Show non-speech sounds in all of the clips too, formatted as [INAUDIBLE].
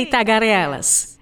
Ei, tagarelas!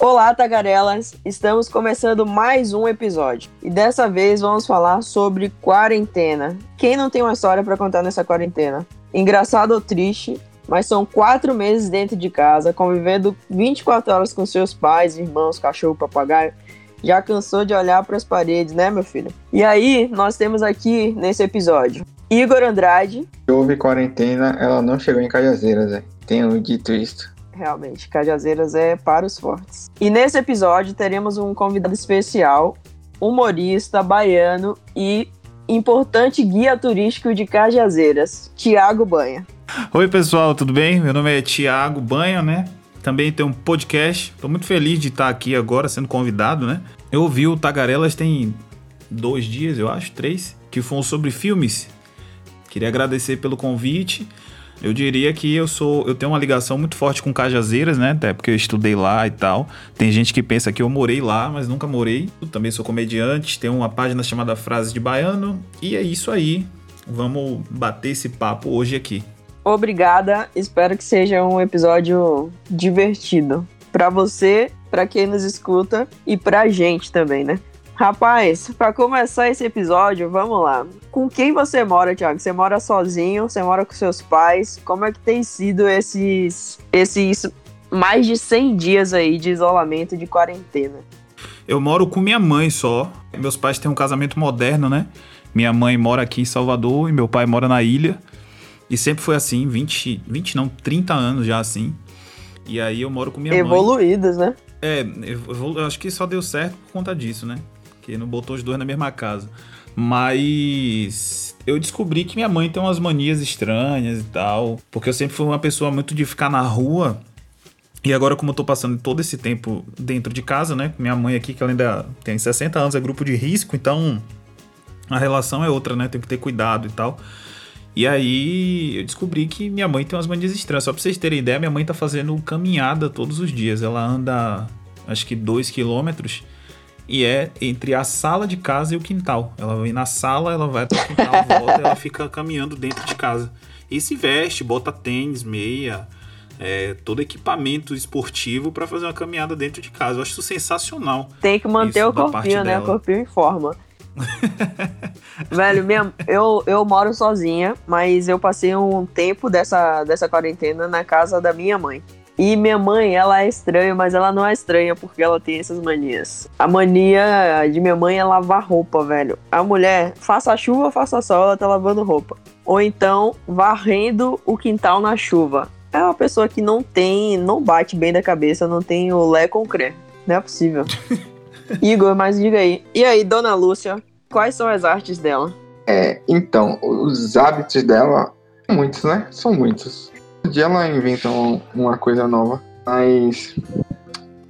Olá, tagarelas! Estamos começando mais um episódio e dessa vez vamos falar sobre quarentena. Quem não tem uma história para contar nessa quarentena? Engraçado ou triste, mas são quatro meses dentro de casa, convivendo 24 horas com seus pais, irmãos, cachorro, papagaio. Já cansou de olhar para as paredes, né, meu filho? E aí, nós temos aqui nesse episódio Igor Andrade. Houve quarentena, ela não chegou em Cajazeiras, né? Tenho dito isso. Realmente, Cajazeiras é para os fortes. E nesse episódio teremos um convidado especial, humorista, baiano e importante guia turístico de Cajazeiras, Tiago Banha. Oi, pessoal, tudo bem? Meu nome é Tiago Banha, né? Também tem um podcast. Estou muito feliz de estar aqui agora sendo convidado, né? Eu ouvi o Tagarelas tem dois dias, eu acho, três, que foram sobre filmes Queria agradecer pelo convite. Eu diria que eu sou, eu tenho uma ligação muito forte com Cajazeiras, né? Até porque eu estudei lá e tal. Tem gente que pensa que eu morei lá, mas nunca morei. Eu também sou comediante, tenho uma página chamada Frases de Baiano e é isso aí. Vamos bater esse papo hoje aqui. Obrigada. Espero que seja um episódio divertido para você, para quem nos escuta e pra gente também, né? Rapaz, para começar esse episódio, vamos lá. Com quem você mora, Thiago? Você mora sozinho? Você mora com seus pais? Como é que tem sido esses, esses mais de 100 dias aí de isolamento, de quarentena? Eu moro com minha mãe só. Meus pais têm um casamento moderno, né? Minha mãe mora aqui em Salvador e meu pai mora na ilha. E sempre foi assim, 20, 20 não, 30 anos já assim. E aí eu moro com minha Evoluídas, mãe. Evoluídas, né? É, eu acho que só deu certo por conta disso, né? Que não botou os dois na mesma casa. Mas eu descobri que minha mãe tem umas manias estranhas e tal. Porque eu sempre fui uma pessoa muito de ficar na rua. E agora, como eu tô passando todo esse tempo dentro de casa, né? Minha mãe aqui, que ela ainda tem 60 anos, é grupo de risco, então a relação é outra, né? Tem que ter cuidado e tal. E aí eu descobri que minha mãe tem umas manias estranhas. Só pra vocês terem ideia, minha mãe tá fazendo caminhada todos os dias. Ela anda acho que 2 quilômetros e é entre a sala de casa e o quintal. Ela vem na sala, ela vai até o quintal, [LAUGHS] volta, ela fica caminhando dentro de casa. E se veste, bota tênis, meia, é, todo equipamento esportivo para fazer uma caminhada dentro de casa. Eu acho isso sensacional. Tem que manter o corpinho, né? O corpinho em forma. [LAUGHS] Velho, minha, eu, eu moro sozinha, mas eu passei um tempo dessa, dessa quarentena na casa da minha mãe. E minha mãe, ela é estranha, mas ela não é estranha porque ela tem essas manias. A mania de minha mãe é lavar roupa, velho. A mulher, faça chuva, faça sol, ela tá lavando roupa. Ou então, varrendo o quintal na chuva. É uma pessoa que não tem, não bate bem da cabeça, não tem o lé com crê. Não é possível. [LAUGHS] Igor, mas diga aí. E aí, dona Lúcia, quais são as artes dela? É, então, os hábitos dela, muitos, né? São muitos dia ela inventa uma coisa nova, mas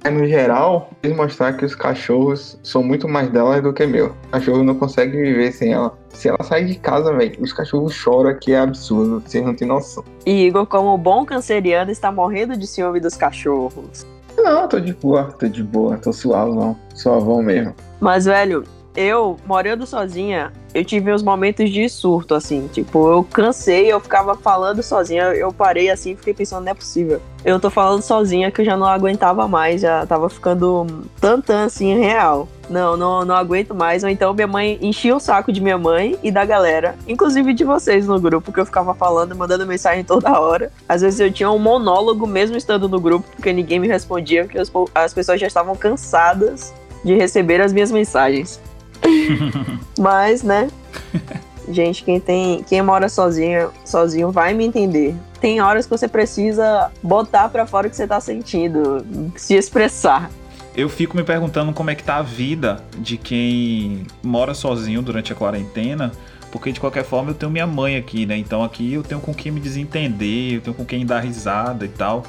no geral, quis mostrar que os cachorros são muito mais delas do que meu. O cachorro não consegue viver sem ela. Se ela sair de casa, velho, os cachorros choram, que é absurdo, vocês não têm noção. E Igor, como bom canceriano, está morrendo de ciúme dos cachorros. Não, tô de boa, tô de boa, tô suavão, suavão mesmo. Mas, velho, eu, morando sozinha, eu tive uns momentos de surto, assim. Tipo, eu cansei, eu ficava falando sozinha. Eu parei assim fiquei pensando, não é possível. Eu tô falando sozinha que eu já não aguentava mais, já tava ficando tantã assim, real. Não, não, não aguento mais. Ou então minha mãe enchia o saco de minha mãe e da galera, inclusive de vocês no grupo, que eu ficava falando, mandando mensagem toda hora. Às vezes eu tinha um monólogo mesmo estando no grupo, porque ninguém me respondia, porque as pessoas já estavam cansadas de receber as minhas mensagens. [LAUGHS] Mas, né? Gente, quem tem, quem mora sozinho, sozinho vai me entender. Tem horas que você precisa botar para fora o que você tá sentindo, se expressar. Eu fico me perguntando como é que tá a vida de quem mora sozinho durante a quarentena, porque de qualquer forma eu tenho minha mãe aqui, né? Então aqui eu tenho com quem me desentender, eu tenho com quem dar risada e tal.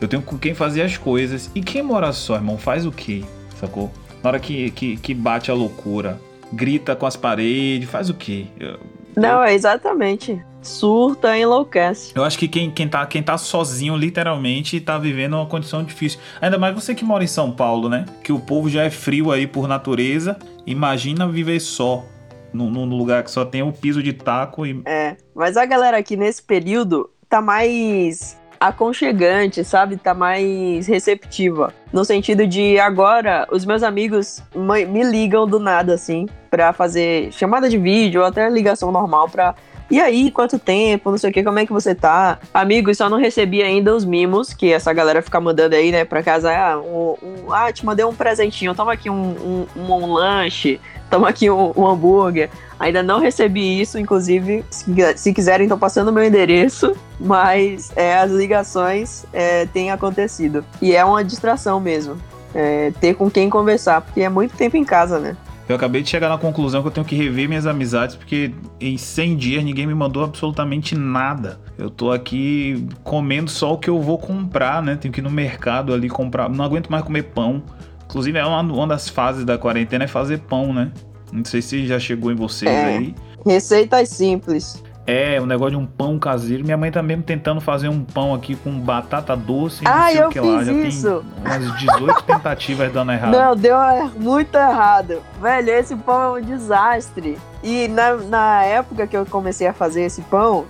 Eu tenho com quem fazer as coisas. E quem mora só, irmão, faz o quê? Sacou? Na hora que, que, que bate a loucura, grita com as paredes, faz o quê? Eu, Não, é exatamente. Surta, enlouquece. Eu acho que quem, quem, tá, quem tá sozinho, literalmente, tá vivendo uma condição difícil. Ainda mais você que mora em São Paulo, né? Que o povo já é frio aí por natureza. Imagina viver só. Num, num lugar que só tem o piso de taco e. É, mas a galera aqui nesse período tá mais aconchegante, sabe? Tá mais receptiva. No sentido de agora, os meus amigos me ligam do nada, assim, pra fazer chamada de vídeo ou até ligação normal pra. E aí, quanto tempo? Não sei o que, como é que você tá? Amigos, só não recebi ainda os mimos que essa galera fica mandando aí, né, pra casa. Ah, um, um, ah te mandei um presentinho, toma aqui um, um lanche, toma aqui um, um hambúrguer. Ainda não recebi isso, inclusive, se, se quiserem, estão passando o meu endereço, mas é, as ligações é, têm acontecido. E é uma distração mesmo, é, ter com quem conversar, porque é muito tempo em casa, né? Eu acabei de chegar na conclusão que eu tenho que rever minhas amizades, porque em 100 dias ninguém me mandou absolutamente nada. Eu tô aqui comendo só o que eu vou comprar, né? Tenho que ir no mercado ali comprar. Não aguento mais comer pão. Inclusive, é uma, uma das fases da quarentena é fazer pão, né? Não sei se já chegou em vocês é, aí. Receitas simples. É, o um negócio de um pão caseiro. Minha mãe tá mesmo tentando fazer um pão aqui com batata doce. Ah, não sei eu o que fiz lá. Já isso. tem umas 18 tentativas dando errado. Não, deu muito errado. Velho, esse pão é um desastre. E na, na época que eu comecei a fazer esse pão,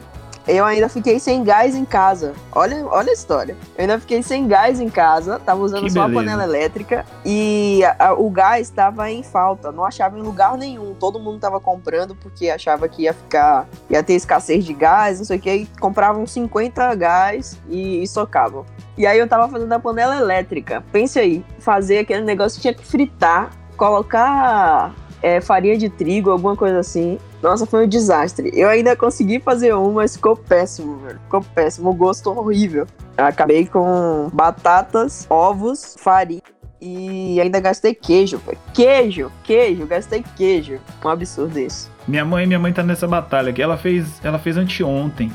eu ainda fiquei sem gás em casa. Olha, olha a história. Eu ainda fiquei sem gás em casa, tava usando Que só beleza. a panela elétrica e a- a- o gás estava em falta. Não achava em lugar nenhum. Todo mundo tava comprando porque achava que ia ficar, ia ter escassez de gás, não sei o que. E compravam 50 gás e, e socavam. E aí eu tava fazendo a panela elétrica. Pense aí, fazer aquele negócio que tinha que fritar, colocar é, farinha de trigo, alguma coisa assim. Nossa, foi um desastre. Eu ainda consegui fazer um, mas ficou péssimo, velho. Ficou péssimo, o gosto horrível. Eu acabei com batatas, ovos, farinha e ainda gastei queijo, velho. Queijo, queijo, gastei queijo. Um absurdo isso. Minha mãe, minha mãe tá nessa batalha aqui. Ela fez, ela fez anteontem.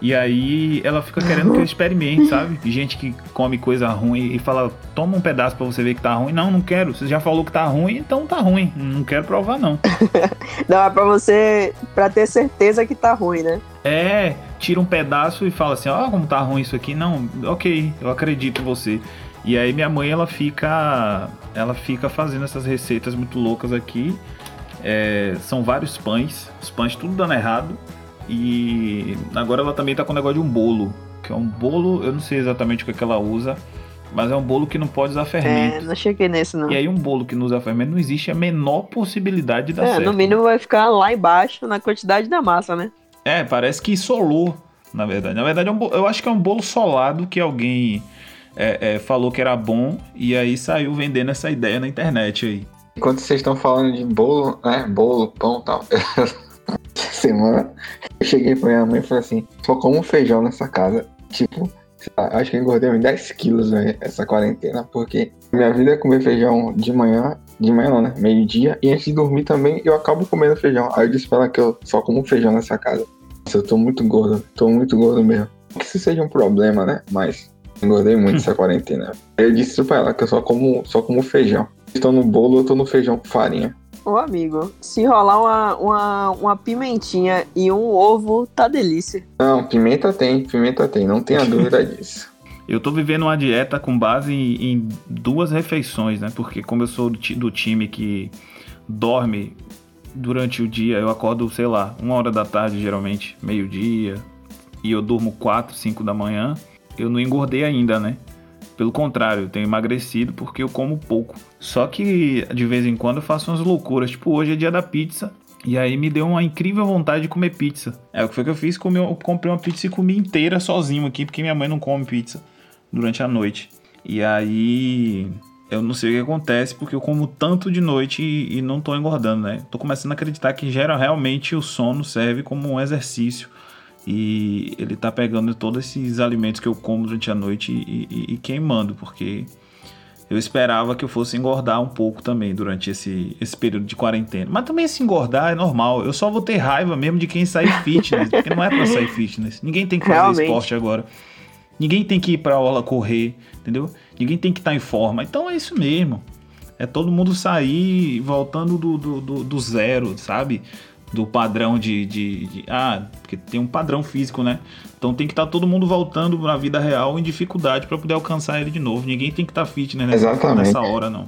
E aí ela fica querendo que eu experimente, [LAUGHS] sabe? Gente que come coisa ruim e fala, toma um pedaço pra você ver que tá ruim. Não, não quero. Você já falou que tá ruim, então tá ruim. Não quero provar, não. [LAUGHS] Não, é pra você, pra ter certeza que tá ruim, né? É, tira um pedaço e fala assim, ó, como tá ruim isso aqui. Não, ok, eu acredito em você. E aí minha mãe, ela fica, ela fica fazendo essas receitas muito loucas aqui. É, são vários pães, os pães tudo dando errado. E agora ela também tá com o negócio de um bolo, que é um bolo, eu não sei exatamente o que, é que ela usa, mas é um bolo que não pode usar É, fermento. não cheguei nesse, não. E aí um bolo que não usa fermento não existe a menor possibilidade de dar É, certo. no mínimo vai ficar lá embaixo na quantidade da massa, né? É, parece que solou, na verdade. Na verdade, é um bo- eu acho que é um bolo solado que alguém é, é, falou que era bom e aí saiu vendendo essa ideia na internet aí. Enquanto vocês estão falando de bolo, né? Bolo, pão e tal. [LAUGHS] Semana eu cheguei pra minha mãe e falei assim: só como feijão nessa casa. Tipo, lá, acho que eu engordei uns 10 quilos né, essa quarentena, porque minha vida é comer feijão de manhã, de manhã não, né? Meio-dia, e antes de dormir também eu acabo comendo feijão. Aí eu disse pra ela que eu só como feijão nessa casa. Nossa, eu tô muito gordo, tô muito gordo mesmo. Não que isso seja um problema, né? Mas engordei muito essa [LAUGHS] quarentena. Aí eu disse pra ela que eu só como, só como feijão. Estou no bolo, eu tô no feijão com farinha. Ô, amigo, se rolar uma, uma, uma pimentinha e um ovo, tá delícia. Não, pimenta tem, pimenta tem, não tenha [LAUGHS] dúvida disso. Eu tô vivendo uma dieta com base em, em duas refeições, né? Porque como eu sou do, do time que dorme durante o dia, eu acordo, sei lá, uma hora da tarde, geralmente, meio-dia, e eu durmo 4, 5 da manhã, eu não engordei ainda, né? Pelo contrário, eu tenho emagrecido porque eu como pouco. Só que de vez em quando eu faço umas loucuras, tipo hoje é dia da pizza. E aí me deu uma incrível vontade de comer pizza. É o que foi que eu fiz, comi, eu comprei uma pizza e comi inteira sozinho aqui, porque minha mãe não come pizza durante a noite. E aí eu não sei o que acontece, porque eu como tanto de noite e, e não tô engordando, né? Tô começando a acreditar que gera realmente o sono serve como um exercício. E ele tá pegando todos esses alimentos que eu como durante a noite e, e- e queimando, porque eu esperava que eu fosse engordar um pouco também durante esse, esse período de quarentena. Mas também se engordar é normal. Eu só vou ter raiva mesmo de quem sair fitness, porque não é pra sair fitness. Ninguém tem que fazer Realmente. esporte agora. Ninguém tem que ir pra aula correr, entendeu? Ninguém tem que estar em forma. Então é isso mesmo. É todo mundo sair voltando do, do, do- do zero, sabe? Do padrão de, de, de- Ah, porque tem um padrão físico, né? Então tem que estar todo mundo voltando na vida real em dificuldade pra poder alcançar ele de novo. Ninguém tem que estar fitness nessa, Exatamente. nessa hora, não.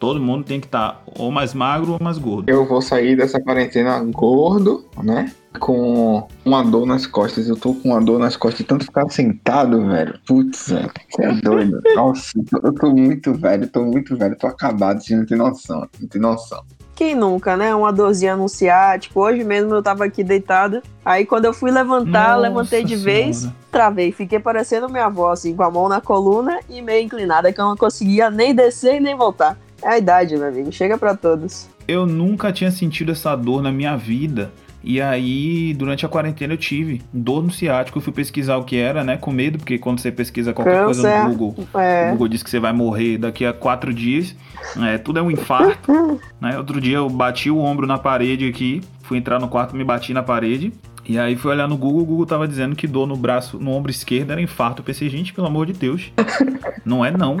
Todo mundo tem que estar ou mais magro ou mais gordo. Eu vou sair dessa quarentena gordo, né? Com uma dor nas costas. Eu tô com uma dor nas costas de tanto ficar sentado, velho. Putz, velho. Você é doido. [LAUGHS] Nossa, eu tô, eu tô muito velho, tô muito velho, tô acabado, você não tem noção. Não tem noção. Quem nunca, né? Uma dorzinha no ciático. Hoje mesmo eu tava aqui deitada. Aí quando eu fui levantar, Nossa levantei de vez, Senhora. travei. Fiquei parecendo minha avó, assim, com a mão na coluna e meio inclinada, que eu não conseguia nem descer e nem voltar. É a idade, meu amigo. Chega pra todos. Eu nunca tinha sentido essa dor na minha vida. E aí, durante a quarentena, eu tive dor no ciático. Eu fui pesquisar o que era, né? Com medo, porque quando você pesquisa qualquer coisa Câncer. no Google, o É. Google diz que você vai morrer daqui a quatro dias. É, tudo é um infarto. [LAUGHS] né? Outro dia eu bati o ombro na parede aqui. Fui entrar no quarto, me bati na parede. E aí fui olhar no Google, o Google tava dizendo que dor no braço, no ombro esquerdo era infarto. Eu pensei, gente, pelo amor de Deus. [LAUGHS] Não é não.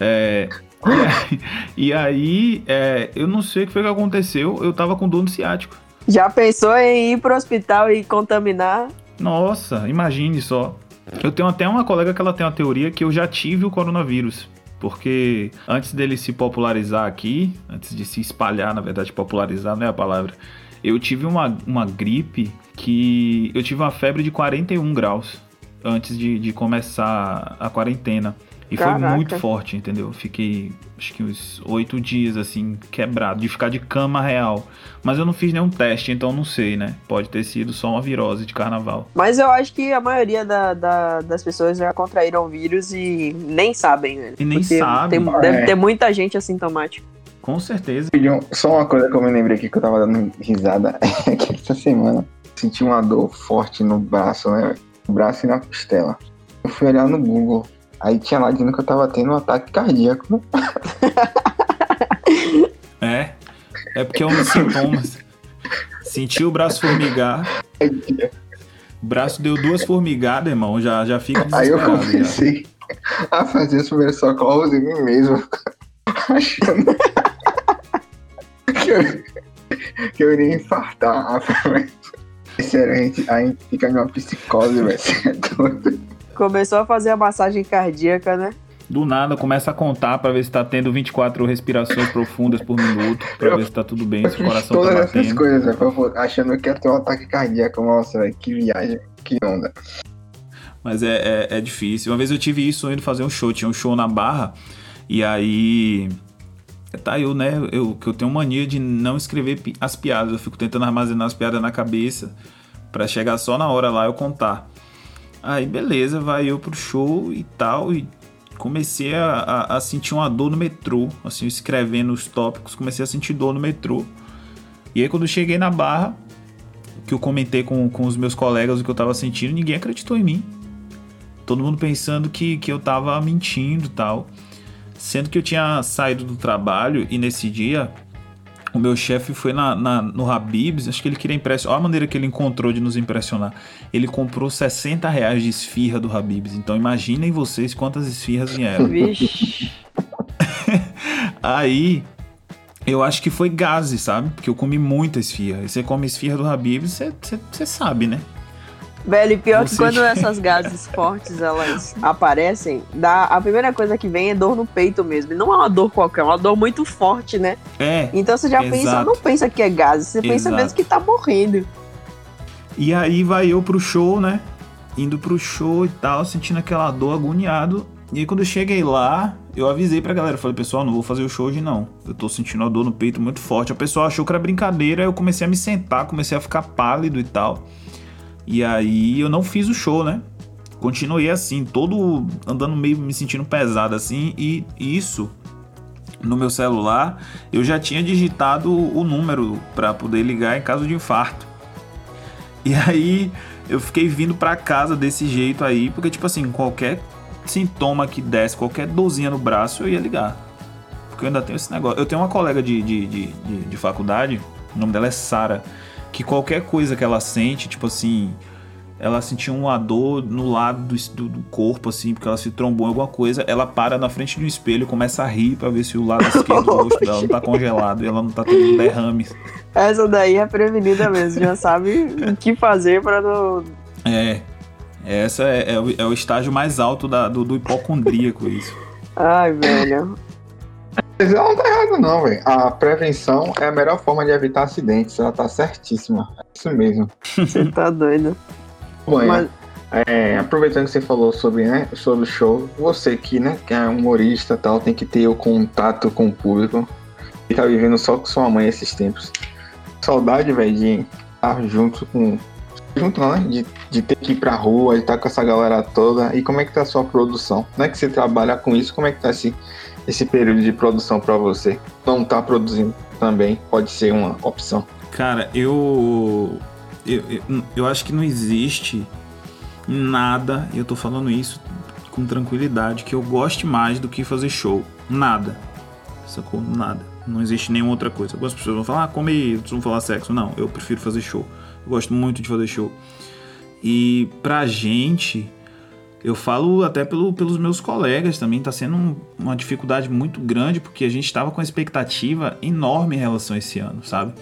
É, e aí, [LAUGHS] e aí, é, eu não sei o que foi que aconteceu. Eu tava com dor no ciático. Já pensou em ir pro hospital e contaminar? Nossa, imagine só. Eu tenho até uma colega que ela tem uma teoria que eu já tive o coronavírus. Porque antes dele se popularizar aqui, antes de se espalhar, na verdade, popularizar não é a palavra, eu tive uma, uma gripe que. Eu tive uma febre de 41 graus antes de, de começar a quarentena. E foi Caraca. muito forte, entendeu? Eu Fiquei, acho que uns oito dias, assim, quebrado, de ficar de cama real. Mas eu não fiz nenhum teste, então não sei, né? Pode ter sido só uma virose de carnaval. Mas eu acho que a maioria da- da- das pessoas já contraíram o vírus e nem sabem, né? E nem Porque sabem. tem- deve É. ter muita gente assintomática. Com certeza. Só uma coisa que eu me lembrei aqui que eu tava dando risada [LAUGHS] é que essa semana senti uma dor forte no braço, né? No braço e na costela. Eu fui olhar no Google. Aí tinha lá dizendo que eu tava tendo um ataque cardíaco. [LAUGHS] É. É porque é um dos sintomas. Sentiu o braço formigar. O braço deu duas formigadas, irmão. Já, já fica Aí eu desesperado. já. comecei a fazer os primeiros socorros em mim mesmo. Achando que eu, que eu iria infartar. Sério, a gente, a gente fica numa psicose, velho. Começou a fazer a massagem cardíaca, né? Do nada começa a contar pra ver se tá tendo 24 respirações profundas por minuto. Pra Eu- ver se tá tudo bem, se o coração tá todas essas batendo. coisas, pra eu- achando que ia ter um ataque cardíaco. Nossa, velho, que viagem, que onda. Mas é, é, é difícil. Uma vez eu tive isso indo fazer um show. Tinha um show na Barra. E aí. Tá, eu, né? Eu, que eu tenho mania de não escrever pi- as piadas. Eu fico tentando armazenar as piadas na cabeça. Pra chegar só na hora lá eu contar. Aí, beleza, vai eu pro show e tal. E comecei a, a, a sentir uma dor no metrô. Assim, escrevendo os tópicos, comecei a sentir dor no metrô. E aí, quando eu cheguei na Barra, que eu comentei com, com os meus colegas o que eu tava sentindo, ninguém acreditou em mim. Todo mundo pensando que, que eu tava mentindo e tal. Sendo que eu tinha saído do trabalho e nesse dia o meu chefe foi na, na- no Habibs, acho que ele queria impressionar. Olha a maneira que ele encontrou de nos impressionar. Ele comprou 60 reais de esfirra do Habibs. Então imaginem vocês quantas esfirras vieram. Vixe. [LAUGHS] Aí eu acho que foi gases, sabe? Porque eu comi muita esfirra. E você come esfirra do você, você, você sabe, né? Velho, e pior que quando essas gases [LAUGHS] fortes elas aparecem, dá, a primeira coisa que vem é dor no peito mesmo. E não é uma dor qualquer, é uma dor muito forte, né? É, Então você já pensa, Exato. não pensa que é gases, você pensa Exato. mesmo que tá morrendo. E aí vai eu pro show, né? Indo pro show e tal, sentindo aquela dor agoniado. E aí quando eu cheguei lá, eu avisei pra galera, falei, pessoal, não vou fazer o show hoje não. Eu tô sentindo a dor no peito muito forte. A pessoa achou que era brincadeira, eu comecei a me sentar, comecei a ficar pálido e tal. E aí eu não fiz o show, né? Continuei assim, todo andando meio me sentindo pesado assim, e isso no meu celular, eu já tinha digitado o número pra poder ligar em caso de infarto. E [LAUGHS] aí eu fiquei vindo pra casa desse jeito aí, porque tipo assim, qualquer sintoma que desse, qualquer dorzinha no braço, eu ia ligar. Porque eu ainda tenho esse negócio. Eu tenho uma colega de, de, de, de, de faculdade, o nome dela é Sara, que qualquer coisa que ela sente, tipo assim, ela sentiu uma dor no lado do, do, corpo, assim, porque ela se trombou em alguma coisa, ela para na frente de um espelho e começa a rir pra ver se o lado esquerdo do rosto dela não tá congelado e ela não tá tendo derrames. Essa daí é prevenida mesmo, já sabe o que fazer pra não. É. Essa é, é o, é o estágio mais alto da- do, do hipocondríaco, isso. Ai, velho. Ela não tá errada, não, velho. A prevenção é a melhor forma de evitar acidentes. Ela tá certíssima. É isso mesmo. Você tá doido. Bom, Mas, é, aproveitando que você falou sobre, né, sobre o show, você que, né, que é humorista e tal, tem que ter o contato com o público. E tá vivendo só com sua mãe esses tempos. Saudade, velho, de estar junto com. Junto não, né? De, de ter que ir pra rua, de estar com essa galera toda. E como é que tá a sua produção? Não é que você trabalha com isso, como é que tá esse, esse período de produção pra você? Não tá produzindo também, pode ser uma opção. Cara, eu, eu, eu, acho que não existe nada, eu tô falando isso com tranquilidade, que eu goste mais do que fazer show. Nada. Sacou? Nada. Não existe nenhuma outra coisa. Algumas pessoas vão falar, ah, outros vão falar sexo. Não, eu prefiro fazer show. Eu gosto muito de fazer show. E pra gente, eu falo até pelo, pelos meus colegas também, tá sendo um, uma dificuldade muito grande, porque a gente tava com uma expectativa enorme em relação a esse ano, sabe?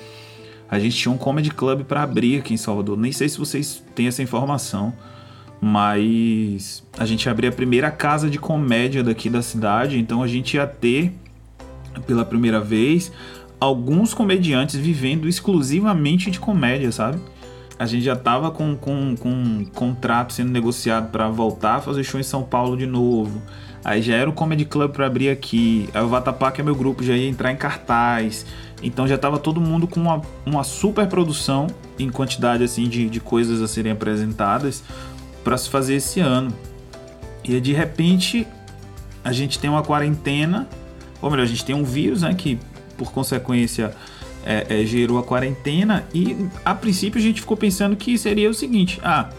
A gente tinha um comedy club para abrir aqui em Salvador. Nem sei se vocês têm essa informação, mas a gente abria a primeira casa de comédia daqui da cidade, então a gente ia ter pela primeira vez alguns comediantes vivendo exclusivamente de comédia, sabe? A gente já tava com, com, com um contrato sendo negociado para voltar a fazer show em São Paulo de novo. Aí já era o Comedy Club para abrir aqui. Aí o Vatapá, que é meu grupo, já ia entrar em cartaz. Então já tava todo mundo com uma, uma super produção em quantidade assim de, de coisas a serem apresentadas para se fazer esse ano. E de repente a gente tem uma quarentena, ou melhor, a gente tem um vírus, né, que por consequência é, é, gerou a quarentena e a princípio a gente ficou pensando que seria o seguinte, ah,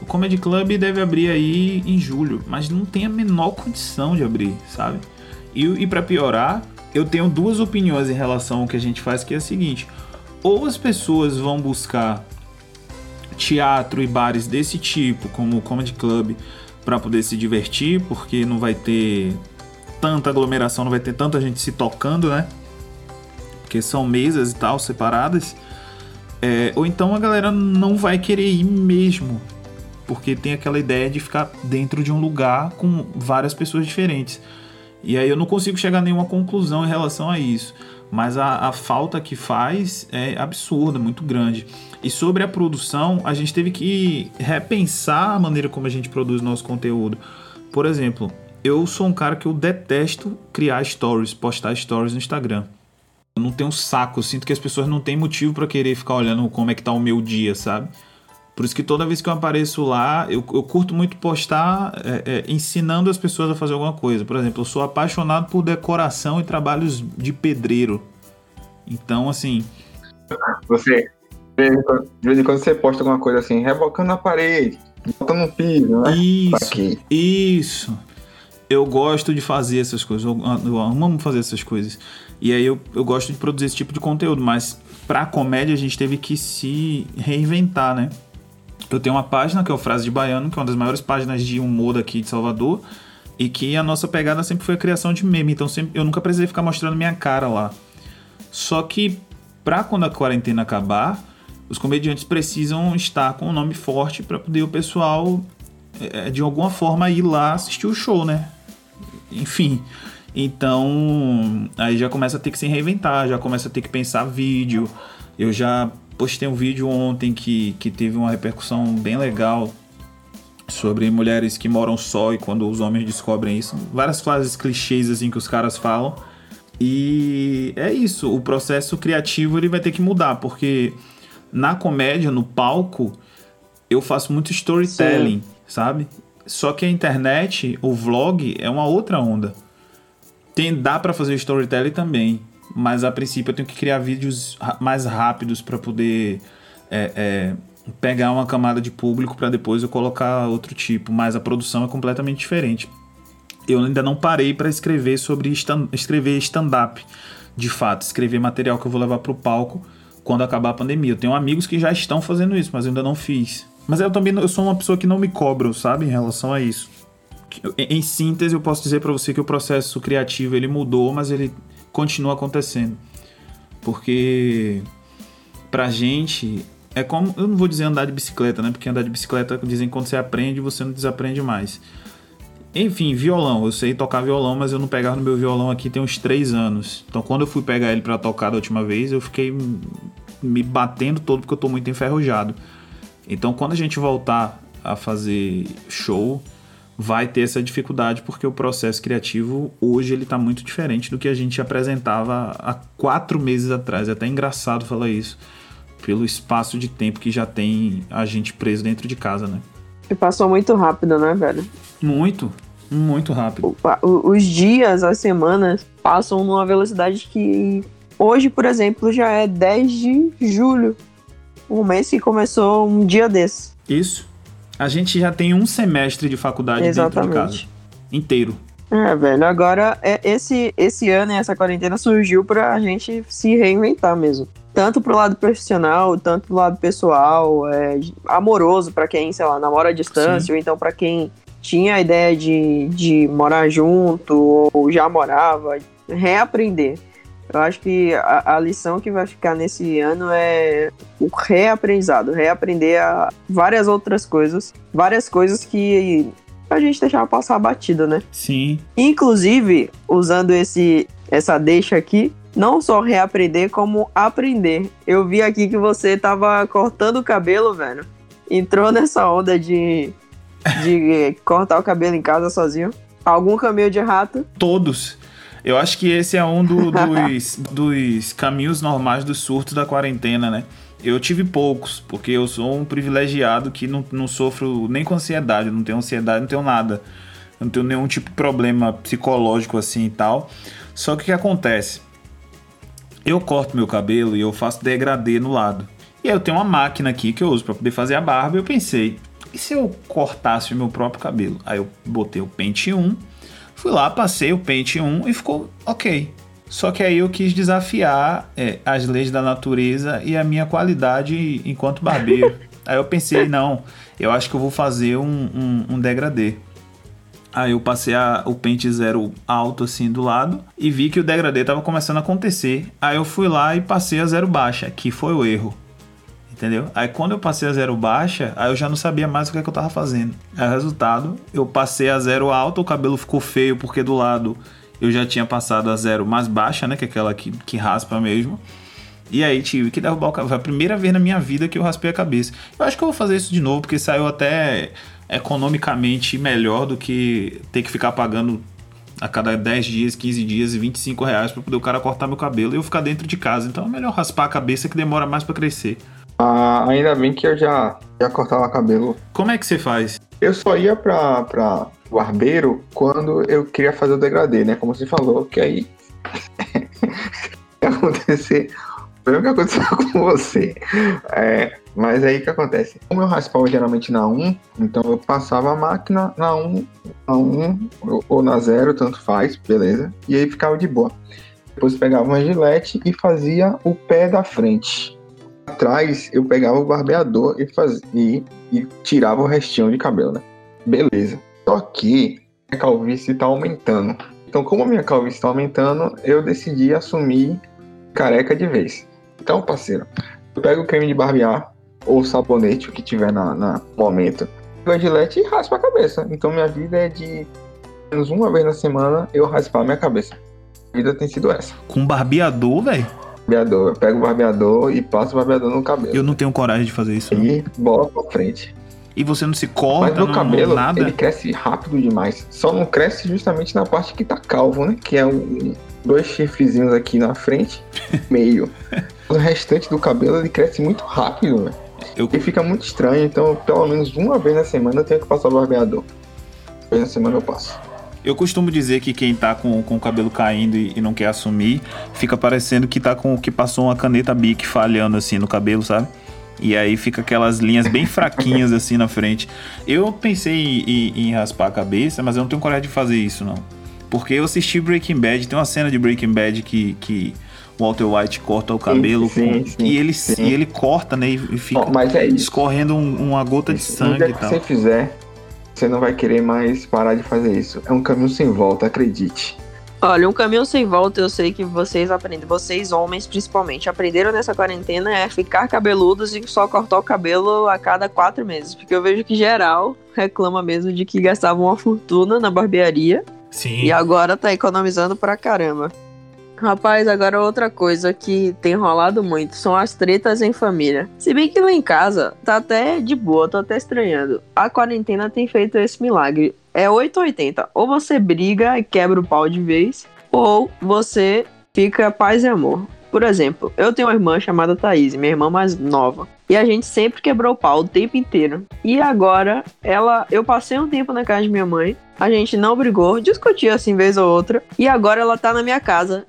o Comedy Club deve abrir aí em julho, mas não tem a menor condição de abrir, sabe? E, e para piorar, eu tenho duas opiniões em relação ao que a gente faz, que é o seguinte: ou as pessoas vão buscar teatro e bares desse tipo, como o Comedy Club, para poder se divertir, porque não vai ter tanta aglomeração, não vai ter tanta gente se tocando, né? Porque são mesas e tal separadas. É, ou então a galera não vai querer ir mesmo, porque tem aquela ideia de ficar dentro de um lugar com várias pessoas diferentes. E aí eu não consigo chegar a nenhuma conclusão em relação a isso. Mas a, a falta que faz é absurda, muito grande. E sobre a produção, a gente teve que repensar a maneira como a gente produz nosso conteúdo. Por exemplo, eu sou um cara que eu detesto criar stories, postar stories no Instagram. Eu não tenho saco, eu sinto que as pessoas não têm motivo para querer ficar olhando como é que tá o meu dia, sabe? Por isso que toda vez que eu apareço lá, eu, eu curto muito postar é, é, ensinando as pessoas a fazer alguma coisa. Por exemplo, eu sou apaixonado por decoração e trabalhos de pedreiro. Então, assim. Você, de vez em quando você posta alguma coisa assim, rebocando a parede, botando no piso, né? Isso. Aqui. Isso. Eu gosto de fazer essas coisas. Eu, eu amo fazer essas coisas. E aí eu, eu gosto de produzir esse tipo de conteúdo. Mas pra comédia a gente teve que se reinventar, né? Eu tenho uma página que é o Frase de Baiano, que é uma das maiores páginas de humor daqui de Salvador. E que a nossa pegada sempre foi a criação de meme. Então sempre, eu nunca precisei ficar mostrando minha cara lá. Só que pra quando a quarentena acabar os comediantes precisam estar com um nome forte para poder o pessoal é, de alguma forma ir lá assistir o show, né? Enfim, então aí já começa a ter que se reinventar, já começa a ter que pensar vídeo. Eu já postei um vídeo ontem que, que teve uma repercussão bem legal sobre mulheres que moram só e quando os homens descobrem isso. Várias frases clichês assim que os caras falam. E é isso, o processo criativo ele vai ter que mudar, porque na comédia, no palco, eu faço muito storytelling, Sim. sabe? Só que a internet, o vlog, é uma outra onda. Tem, dá para fazer storytelling também, mas a princípio eu tenho que criar vídeos mais rápidos para poder é, é, pegar uma camada de público para depois eu colocar outro tipo. Mas a produção é completamente diferente. Eu ainda não parei para escrever sobre stand, escrever stand-up, de fato, escrever material que eu vou levar para o palco quando acabar a pandemia. Eu tenho amigos que já estão fazendo isso, mas eu ainda não fiz. Mas eu também eu sou uma pessoa que não me cobro, sabe, em relação a isso. Em síntese, eu posso dizer para você que o processo criativo ele mudou, mas ele continua acontecendo. Porque pra gente é como, eu não vou dizer andar de bicicleta, né? Porque andar de bicicleta dizem que quando você aprende, você não desaprende mais. Enfim, violão. Eu sei tocar violão, mas eu não pegava no meu violão aqui tem uns três anos. Então quando eu fui pegar ele para tocar da última vez, eu fiquei me batendo todo porque eu tô muito enferrujado. Então quando a gente voltar a fazer show, vai ter essa dificuldade porque o processo criativo hoje ele tá muito diferente do que a gente apresentava há quatro meses atrás. É até engraçado falar isso pelo espaço de tempo que já tem a gente preso dentro de casa, né? E passou muito rápido, né, velho? Muito, muito rápido. Os dias, as semanas passam numa velocidade que hoje, por exemplo, já é 10 de julho. Um mês que começou um dia desse. Isso. A gente já tem um semestre de faculdade Exatamente. dentro de casa. Inteiro. É, velho, agora é, esse, esse ano e essa quarentena surgiu pra gente se reinventar mesmo tanto pro lado profissional, tanto pro lado pessoal, é, amoroso para quem, sei lá, namora à distância, Sim. ou então para quem tinha a ideia de, de morar junto ou já morava, reaprender. Eu acho que a, a, lição que vai ficar nesse ano é o reaprendizado, reaprender a várias outras coisas, várias coisas que a gente deixava passar batido, né? Sim. Inclusive, usando esse essa deixa aqui, não só reaprender, como aprender. Eu vi aqui que você tava cortando o cabelo, velho. Entrou nessa onda de, de cortar o cabelo em casa sozinho. Algum caminho de rato? Todos. Eu acho que esse é um do, dos, [LAUGHS] dos caminhos normais dos surtos da quarentena, né? Eu tive poucos, porque eu sou um privilegiado que não, não sofro nem com ansiedade, não tenho ansiedade, não tenho nada. não tenho nenhum tipo de problema psicológico assim e tal. Só que o que acontece? Eu corto meu cabelo e eu faço degradê no lado. E aí eu tenho uma máquina aqui que eu uso para poder fazer a barba. E eu pensei, e se eu cortasse o meu próprio cabelo? Aí eu botei o pente 1, fui lá, passei o pente 1 e ficou ok. Só que aí eu quis desafiar é, as leis da natureza e a minha qualidade enquanto barbeiro. [LAUGHS] aí eu pensei, não, eu acho que eu vou fazer um, um, um degradê. Aí eu passei a, o pente zero alto assim do lado e vi que o degradê estava começando a acontecer. Aí eu fui lá e passei a zero baixa, que foi o erro. Entendeu? Aí quando eu passei a zero baixa, aí eu já não sabia mais o que, é que eu tava fazendo. Aí resultado, eu passei a zero alta, o cabelo ficou feio porque do lado eu já tinha passado a zero mais baixa, né? Que é aquela que, que raspa mesmo. E aí tive que derrubar o cabelo. Foi a primeira vez na minha vida que eu raspei a cabeça. Eu acho que eu vou fazer isso de novo, porque saiu até economicamente melhor do que ter que ficar pagando a cada 10 dias, 15 dias e 25 reais para poder o cara cortar meu cabelo e eu ficar dentro de casa. Então é melhor raspar a cabeça que demora mais para crescer. Ah, ainda bem que eu já, já cortava cabelo. Como é que você faz? Eu só ia pra, pra barbeiro quando eu queria fazer o degradê, né? Como você falou, que aí [LAUGHS] acontecer o mesmo que aconteceu [LAUGHS] com você. É, mas aí o que acontece? Como eu raspava geralmente na 1, então eu passava a máquina na 1, na 1 ou na 0, tanto faz, beleza? E aí ficava de boa. Depois pegava uma gilete e fazia o pé da frente. Atrás eu pegava o barbeador e, fazia, e, tirava o restinho de cabelo, né? Beleza. Só que a calvície está aumentando. Então, como a minha calvície está aumentando, eu decidi assumir careca de vez. Então, parceiro, eu pego o creme de barbear, ou sabonete, o que tiver na, na momento, pego a gilete e raspo a cabeça. Então minha vida é de menos uma vez na semana eu raspar a minha cabeça. A vida tem sido essa. Com barbeador, velho? Barbeador. Eu pego o barbeador e passo o barbeador no cabelo. Eu não tenho coragem de fazer isso. E bola pra frente. E você não se corta, Mas meu não, cabelo, nada? ele cresce rápido demais. Só não cresce justamente na parte que tá calvo, né? Que é um, dois chifrezinhos aqui na frente, [LAUGHS] meio. o restante do cabelo, ele cresce muito rápido, velho. Eu... E fica muito estranho, então pelo menos uma vez na semana eu tenho que passar o barbeador. Uma vez na semana eu passo. Eu costumo dizer que quem tá com, com o cabelo caindo e, e, não quer assumir, fica parecendo que tá com que passou uma caneta Bic falhando assim no cabelo, sabe? E aí fica aquelas linhas bem fraquinhas [LAUGHS] assim na frente. Eu pensei em, em, em, raspar a cabeça, mas eu não tenho coragem de fazer isso, não. Porque eu assisti Breaking Bad, tem uma cena de Breaking Bad que, que Walter White corta o cabelo sim, sim, e, ele, sim. e ele corta, né? E fica é escorrendo um, uma gota de sangue e tal. Se você fizer, você não vai querer mais parar de fazer isso. É um caminho sem volta, acredite. Olha, um caminho sem volta, eu sei que vocês aprendem, vocês homens principalmente, aprenderam nessa quarentena é ficar cabeludos e só cortar o cabelo a cada quatro meses. Porque eu vejo que geral reclama mesmo de que gastavam uma fortuna na barbearia Sim. e agora tá economizando pra caramba. Rapaz, agora outra coisa que tem rolado muito são as tretas em família. Se bem que lá em casa tá até de boa, tô até estranhando. A quarentena tem feito esse milagre. É 880. Ou você briga e quebra o pau de vez, ou você fica paz e amor. Por exemplo, eu tenho uma irmã chamada Thaís, minha irmã mais nova. E a gente sempre quebrou o pau o tempo inteiro. E agora, ela. Eu passei um tempo na casa de minha mãe. A gente não brigou, discutia assim vez ou outra. E agora ela tá na minha casa.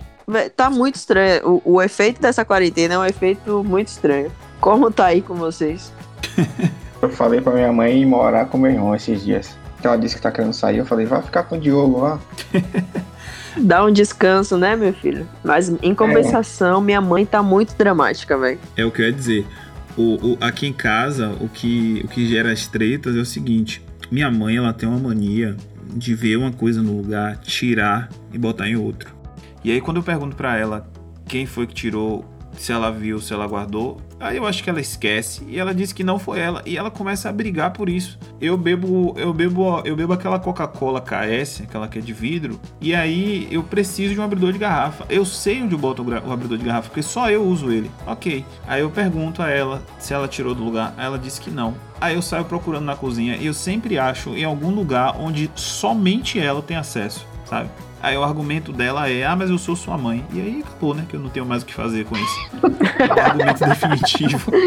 Tá muito estranho. O, o efeito dessa quarentena é um efeito muito estranho. Como tá aí com vocês? [LAUGHS] Eu falei pra minha mãe ir morar com meu irmão esses dias. Ela disse que tá querendo sair. Eu falei, vai ficar com o Diogo lá. [LAUGHS] Dá um descanso, né, meu filho? Mas em compensação, minha mãe tá muito dramática, velho. É o que eu ia dizer. O, o- aqui em casa, o que, o que gera as tretas é o seguinte: minha mãe ela tem uma mania de ver uma coisa no lugar, tirar e botar em outro. E aí, quando eu pergunto pra ela quem foi que tirou, se ela viu, se ela guardou, aí eu acho que ela esquece e ela diz que não foi ela e ela começa a brigar por isso. Eu bebo, eu bebo, eu bebo aquela Coca-Cola KS, aquela que é de vidro, e aí eu preciso de um abridor de garrafa. Eu sei onde eu boto o abridor de garrafa, porque só eu uso ele. Ok. Aí eu pergunto a ela se ela tirou do lugar. Ela disse que não. Aí eu saio procurando na cozinha e eu sempre acho em algum lugar onde somente ela tem acesso, sabe? Aí o argumento dela é: Ah, mas eu sou sua mãe. E aí acabou, né? Que eu não tenho mais o que fazer com isso. É o argumento definitivo. [LAUGHS]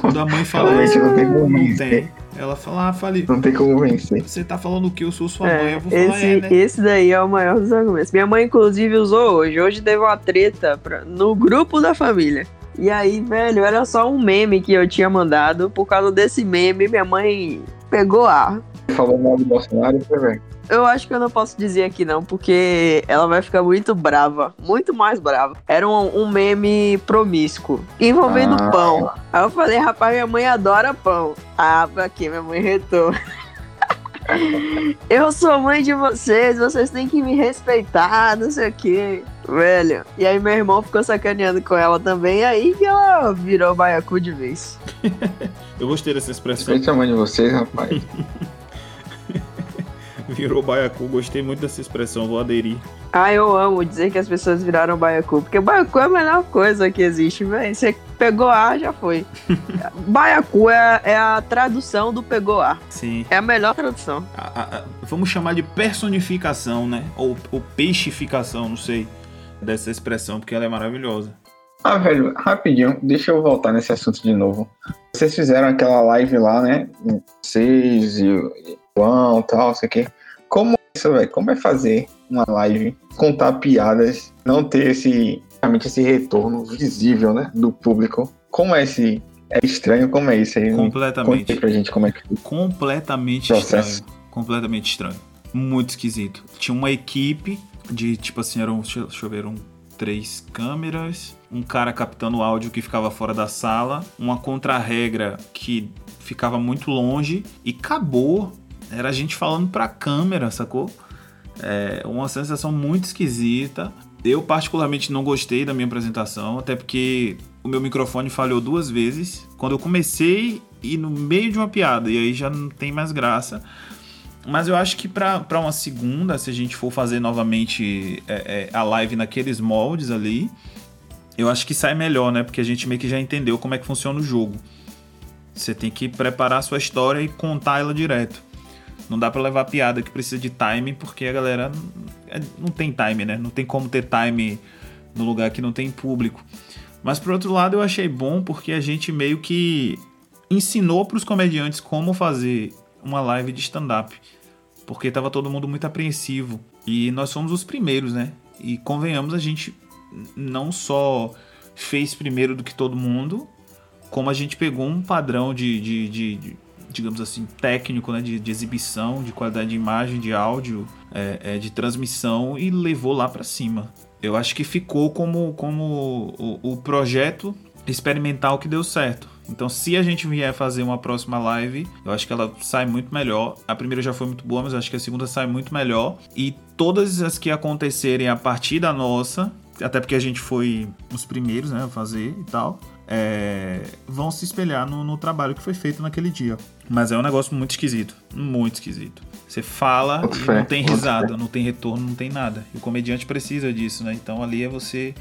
Quando a mãe fala Realmente isso, não tem como não vencer. tem. Ela fala: Ah, fale, Não tem como vencer. você tá falando que eu sou sua mãe. É, Eu vou falar: esse, É, né? esse daí é o maior dos argumentos. Minha mãe, inclusive, usou hoje. Hoje teve uma treta pra- no grupo da família. E aí, velho, era só um meme que eu tinha mandado. Por causa desse meme, minha mãe pegou ar. Falou mal do Bolsonaro, velho. Eu acho que eu não posso dizer aqui não, porque ela vai ficar muito brava. Muito mais brava. Era um, um meme promíscuo, envolvendo Ah. pão. Aí eu falei, rapaz, minha mãe adora pão. Ah, pra quê? Minha mãe retou. [LAUGHS] eu sou mãe de vocês, vocês têm que me respeitar, não sei o quê. Velho. E aí meu irmão ficou sacaneando com ela também, aí que ela virou baiacu de vez. [LAUGHS] Eu gostei dessa expressão. Respeite a mãe de vocês, rapaz. [LAUGHS] [LAUGHS] Virou baiacu. Gostei muito dessa expressão. Vou aderir. Ah, eu amo dizer que as pessoas viraram baiacu, porque baiacu é a melhor coisa que existe, velho. Você pegou ar, já foi. [LAUGHS] baiacu é, é a tradução do pegou ar. Sim. É a melhor tradução. a- a- a- vamos chamar de personificação, né? Ou, ou peixificação, não sei, dessa expressão, porque ela é maravilhosa. Ah, velho, rapidinho, deixa eu voltar nesse assunto de novo. Vocês fizeram aquela live lá, né? Vocês e o e João e tal, não sei o quê. Como é isso, velho? Como é fazer uma live, contar piadas, não ter esse, realmente esse retorno visível, né? Do público? Como é esse. É estranho como é isso aí? Completamente. aí pra gente como é que Completamente Processo. estranho. Completamente estranho. Muito esquisito. Tinha uma equipe de, tipo assim, eram, deixa eu ver, eram três câmeras, um cara captando o áudio que ficava fora da sala, uma contra-regra que ficava muito longe e acabou. Era a gente falando pra câmera, sacou? É uma sensação muito esquisita. Eu, particularmente, não gostei da minha apresentação, até porque o meu microfone falhou duas vezes. Quando eu comecei e no meio de uma piada, e aí já não tem mais graça. Mas eu acho que pra uma segunda, se a gente for fazer novamente é, é, a live naqueles moldes ali, eu acho que sai melhor, né? Porque a gente meio que já entendeu como é que funciona o jogo. Você tem que preparar a sua história e contar ela direto. Não dá pra levar piada que precisa de time, porque a galera é- não tem time, né? Não tem como ter time no lugar que não tem público. Mas por outro lado, eu achei bom porque a gente meio que ensinou pros comediantes como fazer uma live de stand-up. Porque tava todo mundo muito apreensivo. E nós somos os primeiros, né? E convenhamos, a gente não só fez primeiro do que todo mundo, como a gente pegou um padrão de, de- de- de, digamos assim, técnico, né? De, de exibição, de qualidade de imagem, de áudio, é, é, de transmissão e levou lá pra cima. Eu acho que ficou como, como o, o projeto experimental que deu certo. Então, se a gente vier fazer uma próxima live, eu acho que ela sai muito melhor. A primeira já foi muito boa, mas eu acho que a segunda sai muito melhor. E todas as que acontecerem a partir da nossa, até porque a gente foi os primeiros, né, a fazer e tal, é, vão se espelhar no, no, trabalho que foi feito naquele dia. Mas é um negócio muito esquisito, muito esquisito. Você fala e não tem risada, não tem retorno, não tem nada. E o comediante precisa disso, né? Então ali é você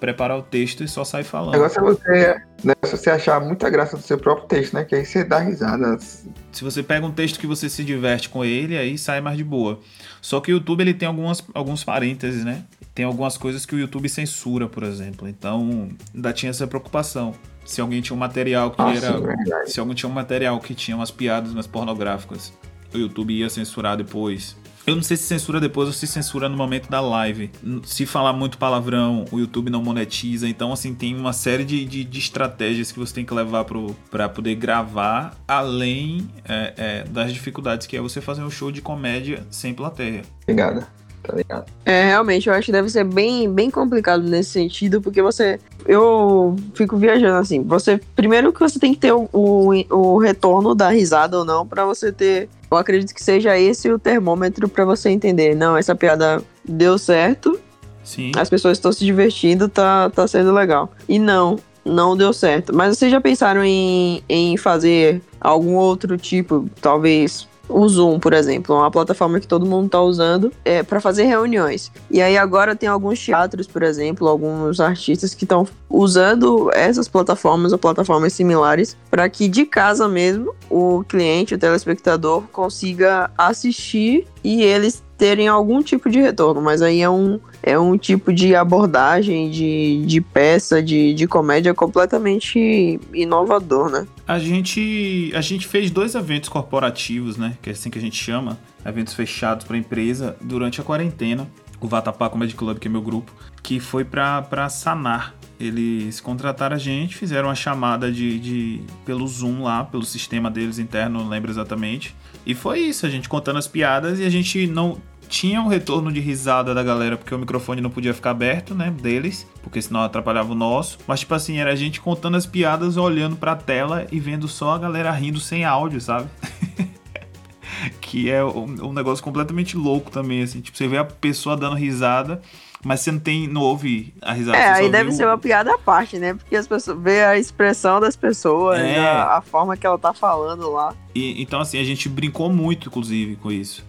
preparar o texto e só sair falando. O negócio é você, né, você achar muita graça do seu próprio texto, né? Que aí você dá risada. Se você pega um texto que você se diverte com ele, aí sai mais de boa. Só que o YouTube ele tem algumas, alguns parênteses, né? Tem algumas coisas que o YouTube censura, por exemplo. Então, ainda tinha essa preocupação. Se alguém tinha um material que Nossa, era. É se alguém tinha um material que tinha umas piadas mais pornográficas, o YouTube ia censurar depois. Eu não sei se censura depois ou se censura no momento da live. Se falar muito palavrão, o YouTube não monetiza. Então, assim, tem uma série de, de, de estratégias que você tem que levar para poder gravar, além é, é, das dificuldades que é você fazer um show de comédia sem plateia. Obrigado tá ligado? É, realmente, eu acho que deve ser bem, bem complicado nesse sentido, porque você. Eu fico viajando assim. Você. Primeiro que você tem que ter o, o, o retorno da risada ou não, para você ter. Eu acredito que seja esse o termômetro para você entender. Não, essa piada deu certo. Sim. As pessoas estão se divertindo, tá, tá sendo legal. E não, não deu certo. Mas vocês já pensaram em, em fazer algum outro tipo, talvez o Zoom, por exemplo, é uma plataforma que todo mundo está usando é, para fazer reuniões. E aí agora tem alguns teatros, por exemplo, alguns artistas que estão usando essas plataformas ou plataformas similares para que de casa mesmo o cliente, o telespectador consiga assistir e eles terem algum tipo de retorno, mas aí é um, é um tipo de abordagem de, de peça, de, de comédia completamente inovador, né? A gente, a gente fez dois eventos corporativos, né? Que é assim que a gente chama, eventos fechados para empresa, durante a quarentena. O Vatapá Comedy Club, que é meu grupo, que foi para sanar eles contrataram a gente, fizeram uma chamada de, de, pelo Zoom lá, pelo sistema deles interno, não lembro exatamente. E foi isso, a gente contando as piadas e a gente não tinha um retorno de risada da galera, porque o microfone não podia ficar aberto, né, deles, porque senão atrapalhava o nosso. Mas, tipo assim, era a gente contando as piadas, olhando pra tela e vendo só a galera rindo sem áudio, sabe? [LAUGHS] que é um, um, negócio completamente louco também, assim. Tipo, você vê a pessoa dando risada, mas você não tem, não ouve a risada. É, aí deve ser uma piada à parte, né? Porque as pessoas vê a expressão das pessoas, é. a, a, forma que ela tá falando lá. E, então, assim, a gente brincou muito, inclusive, com isso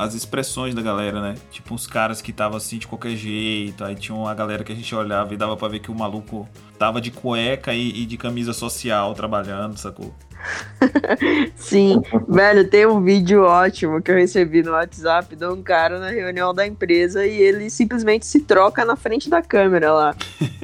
as expressões da galera, né? Tipo, uns caras que tava assim de qualquer jeito, aí tinha uma galera que a gente olhava e dava pra ver que o maluco tava de cueca e, e de camisa social trabalhando, sacou? [LAUGHS] Sim, velho, tem um vídeo ótimo que eu recebi no WhatsApp de um cara na reunião da empresa e ele simplesmente se troca na frente da câmera lá.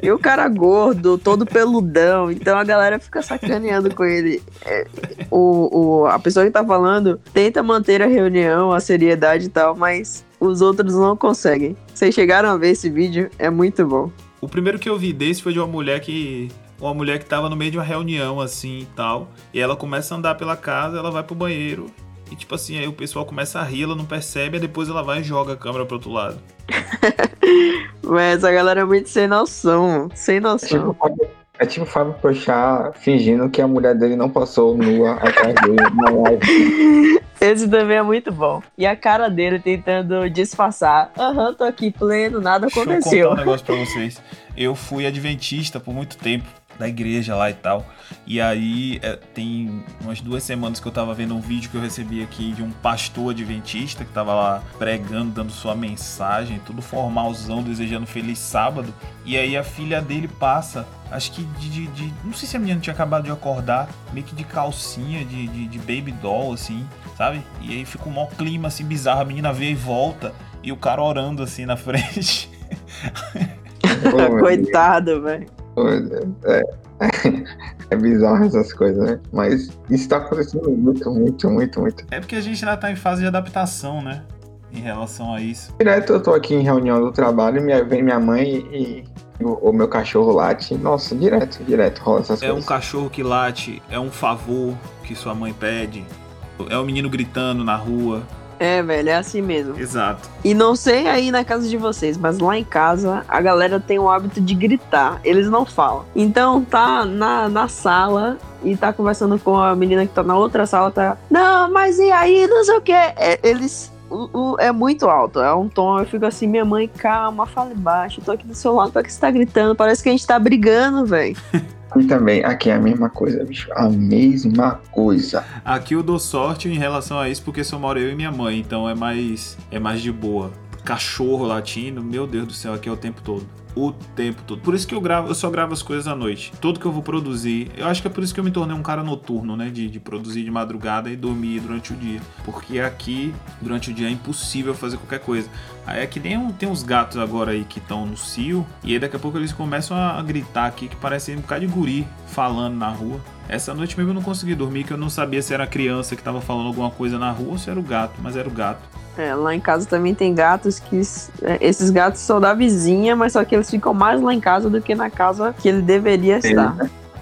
E o cara gordo, todo peludão, então a galera fica sacaneando com ele. É, o, o, a pessoa que tá falando tenta manter a reunião, a seriedade e tal, mas os outros não conseguem. Vocês chegaram a ver esse vídeo? É muito bom. O primeiro que eu vi desse foi de uma mulher que uma mulher que tava no meio de uma reunião assim e tal. E ela começa a andar pela casa, ela vai pro banheiro. E tipo assim, aí o pessoal começa a rir, ela não percebe, e depois ela vai e joga a câmera pro outro lado. [LAUGHS] Mas a galera é muito sem noção, sem noção. É tipo o Fábio Pochá fingindo que a mulher dele não passou nua atrás dele na live. [LAUGHS] Esse também é muito bom. E a cara dele tentando disfarçar. Aham, uhum, tô aqui pleno, nada aconteceu. Deixa eu contar um negócio pra vocês. Eu fui adventista por muito tempo da igreja lá e tal. E aí é, tem umas duas semanas que eu tava vendo um vídeo que eu recebi aqui de um pastor adventista que tava lá pregando, dando sua mensagem, tudo formalzão, desejando feliz sábado. E aí a filha dele passa, acho que de. de, de não sei se a menina tinha acabado de acordar, meio que de calcinha, de, de, de baby doll, assim, sabe? E aí fica um maior clima assim bizarro, a menina vê e volta, e o cara orando assim na [LAUGHS] frente. Coitado, velho. É, é bizarro essas coisas, né? Mas isso tá acontecendo muito, muito, muito, muito. É porque a gente ainda tá em fase de adaptação, né? Em relação a isso. Direto eu tô aqui em reunião do trabalho e vem minha mãe e, e o, o, meu cachorro late. Nossa, direto, direto rola essas é coisas. É um cachorro que late, é um favor que sua mãe pede, é um menino gritando na rua. É, velho, é assim mesmo. Exato. E não sei aí na casa de vocês, mas lá em casa a galera tem o hábito de gritar. Eles não falam. Então tá na, na sala e tá conversando com a menina que tá na outra sala, tá. Não, mas e aí, não sei o que. É, eles. O, o- é muito alto, é um tom. Eu fico assim, minha mãe, calma, fale baixo. Tô aqui do seu lado, pra que você tá gritando? Parece que a gente tá brigando, velho. [LAUGHS] E também, aqui é a mesma coisa, bicho. A mesma coisa. Aqui eu dou sorte em relação a isso porque só moro eu e minha mãe, então é mais é mais de boa. Cachorro latindo, meu Deus do céu, aqui é o tempo todo. O tempo todo. Por isso que eu gravo, eu só gravo as coisas à noite. Tudo que eu vou produzir. Eu acho que é por isso que eu me tornei um cara noturno, né? De, de produzir de madrugada e dormir durante o dia. Porque aqui, durante o dia, é impossível fazer qualquer coisa. Aí é que nem um- tem uns gatos agora aí que estão no cio. E aí daqui a pouco eles começam a, gritar aqui que parece um bocado de guri falando na rua. Essa noite mesmo eu não consegui dormir, que eu não sabia se era a criança que tava falando alguma coisa na rua ou se era o gato, mas era o gato. É, lá em casa também tem gatos que. é, esses gatos são da vizinha, mas só que eles ficam mais lá em casa do que na casa que ele deveria estar.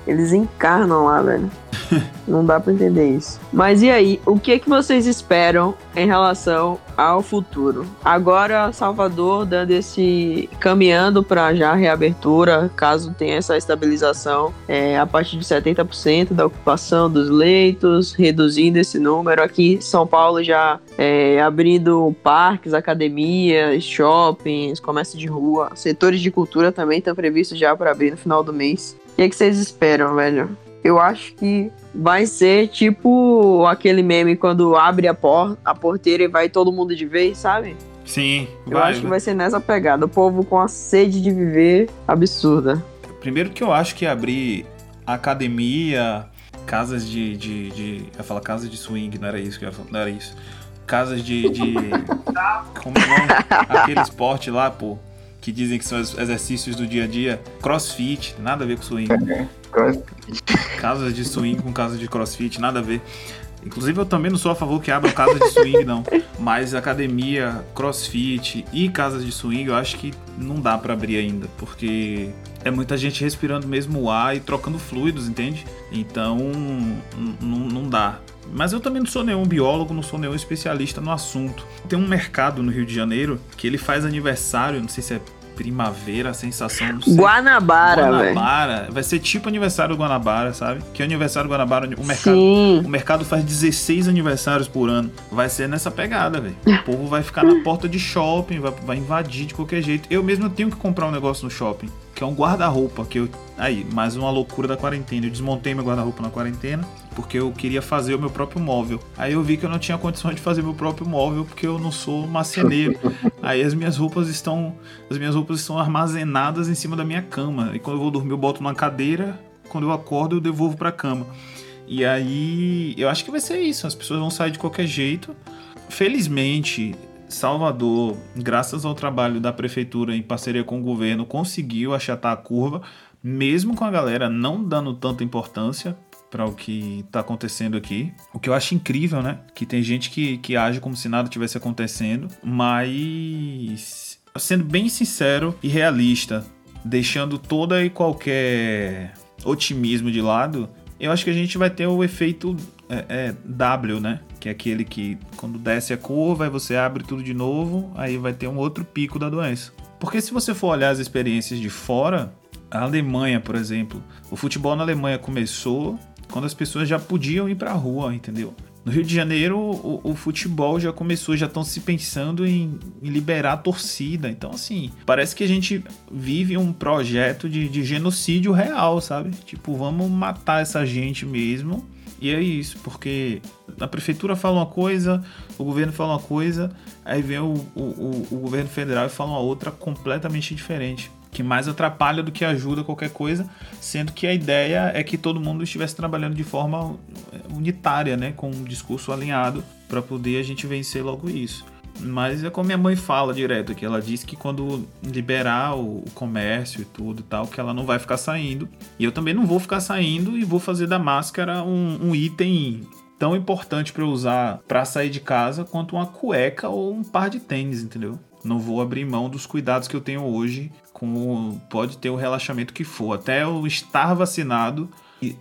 Eles encarnam lá, velho. [LAUGHS] Não dá pra entender isso. Mas e aí, o que que vocês esperam em relação ao futuro? Agora, Salvador dando esse caminhando para já reabertura, caso tenha essa estabilização, é, a partir de 70% da ocupação dos leitos, reduzindo esse número. Aqui, São Paulo já é, abrindo parques, academias, shoppings, comércio de rua, setores de cultura também estão previstos já para abrir no final do mês. O que, é que vocês esperam, velho? Eu acho que vai ser tipo aquele meme quando abre a, por a porteira e vai todo mundo de vez, sabe? Sim, Eu acho que vai ser nessa pegada. O povo com a sede de viver absurda. Primeiro que eu acho que abrir academia, casas de. de, de eu ia falar casa de swing, não era isso que eu ia falar, não era isso. Casas de. de [LAUGHS] como é? Aquele esporte lá, pô. Que dizem que são os exercícios do dia a dia. Crossfit, nada a ver com swing. Casas de swing com casas de crossfit, nada a ver. Inclusive, eu também não sou a favor que abram casas de swing, não. Mas academia, crossfit e casas de swing, eu acho que não dá pra abrir ainda. Porque é muita gente respirando mesmo o ar e trocando fluidos, entende? Então, não dá. Mas eu também não sou nenhum biólogo, não sou nenhum especialista no assunto. Tem um mercado no Rio de Janeiro que ele faz aniversário, não sei se é primavera, a sensação, sei. Guanabara. Guanabara. Vai ser tipo aniversário do Guanabara, sabe? Que aniversário do Guanabara, o mercado, Sim. o mercado faz 16 aniversários por ano. Vai ser nessa pegada, velho. O povo vai ficar na [LAUGHS] porta de shopping, vai, vai invadir de qualquer jeito. Eu mesmo tenho que comprar um negócio no shopping, que é um guarda-roupa, que eu... Aí, mais uma loucura da quarentena. Eu desmontei meu guarda-roupa na quarentena, porque eu queria fazer o meu próprio móvel. Aí eu vi que eu não tinha condições de fazer meu próprio móvel, porque eu não sou marceneiro. [LAUGHS] Aí as minhas roupas estão... As minhas roupas estão armazenadas em cima da minha cama. E quando eu vou dormir, eu boto numa cadeira. Quando eu acordo, eu devolvo pra cama. E aí, eu acho que vai ser isso. As pessoas vão sair de qualquer jeito. Felizmente, Salvador, graças ao trabalho da prefeitura em parceria com o governo, conseguiu achatar a curva, mesmo com a galera não dando tanta importância para o que está acontecendo aqui. O que eu acho incrível, né? Que tem gente que, que age como se nada tivesse acontecendo, mas sendo bem sincero e realista, deixando toda e qualquer otimismo de lado, eu acho que a gente vai ter o efeito é, é, W, né? Que é aquele que quando desce a curva, aí você abre tudo de novo, aí vai ter um outro pico da doença. Porque se você for olhar as experiências de fora, a Alemanha, por exemplo, o futebol na Alemanha começou quando as pessoas já podiam ir pra rua, entendeu? No Rio de Janeiro, o, o futebol já começou, já estão se pensando em, em liberar a torcida. Então, assim, parece que a gente vive um projeto de, de genocídio real, sabe? Tipo, vamos matar essa gente mesmo. E é isso, porque a prefeitura fala uma coisa, o governo fala uma coisa, aí vem o, o, o, governo federal e fala uma outra completamente diferente. Que mais atrapalha do que ajuda qualquer coisa, sendo que a ideia é que todo mundo estivesse trabalhando de forma unitária, né? Com um discurso alinhado, para poder a gente vencer logo isso. Mas é como minha mãe fala direto aqui. Ela diz que quando liberar o, comércio e tudo e tal, que ela não vai ficar saindo. E eu também não vou ficar saindo e vou fazer da máscara um, um item tão importante para usar para sair de casa quanto uma cueca ou um par de tênis, entendeu? Não vou abrir mão dos cuidados que eu tenho hoje. Com pode ter o relaxamento que for, até eu estar vacinado e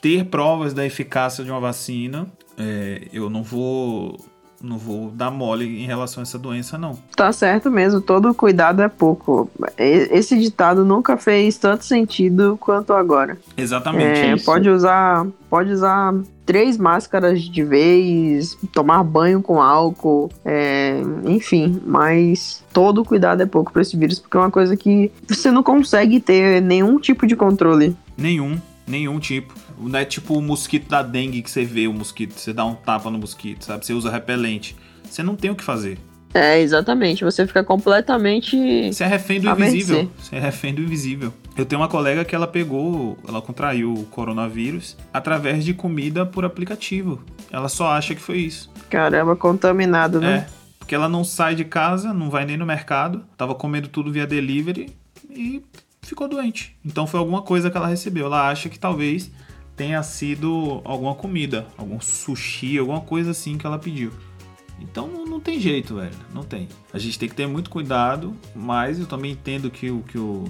ter provas da eficácia de uma vacina, é, eu não vou Não vou dar mole em relação a essa doença, não. Tá certo mesmo, todo cuidado é pouco. Esse ditado nunca fez tanto sentido quanto agora. Exatamente. É, isso. pode usar, pode usar três máscaras de vez, tomar banho com álcool, é, enfim, mas todo cuidado é pouco para esse vírus, porque é uma coisa que você não consegue ter nenhum tipo de controle. Nenhum, nenhum tipo. Não é tipo o mosquito da dengue que você vê o mosquito, você dá um tapa no mosquito, sabe? Você usa repelente. Você não tem o que fazer. É, exatamente, você fica completamente Você é refém do invisível. Você é refém do invisível. Eu tenho uma colega que ela pegou, ela contraiu o coronavírus através de comida por aplicativo. Ela só acha que foi isso. caramba contaminado, né? É, porque ela não sai de casa, não vai nem no mercado, tava comendo tudo via delivery e ficou doente. Então foi alguma coisa que ela recebeu. Ela acha que talvez tenha sido alguma comida, algum sushi, alguma coisa assim que ela pediu. Então não, tem jeito, velho. Não tem. A gente tem que ter muito cuidado, mas eu também entendo que, o, que o,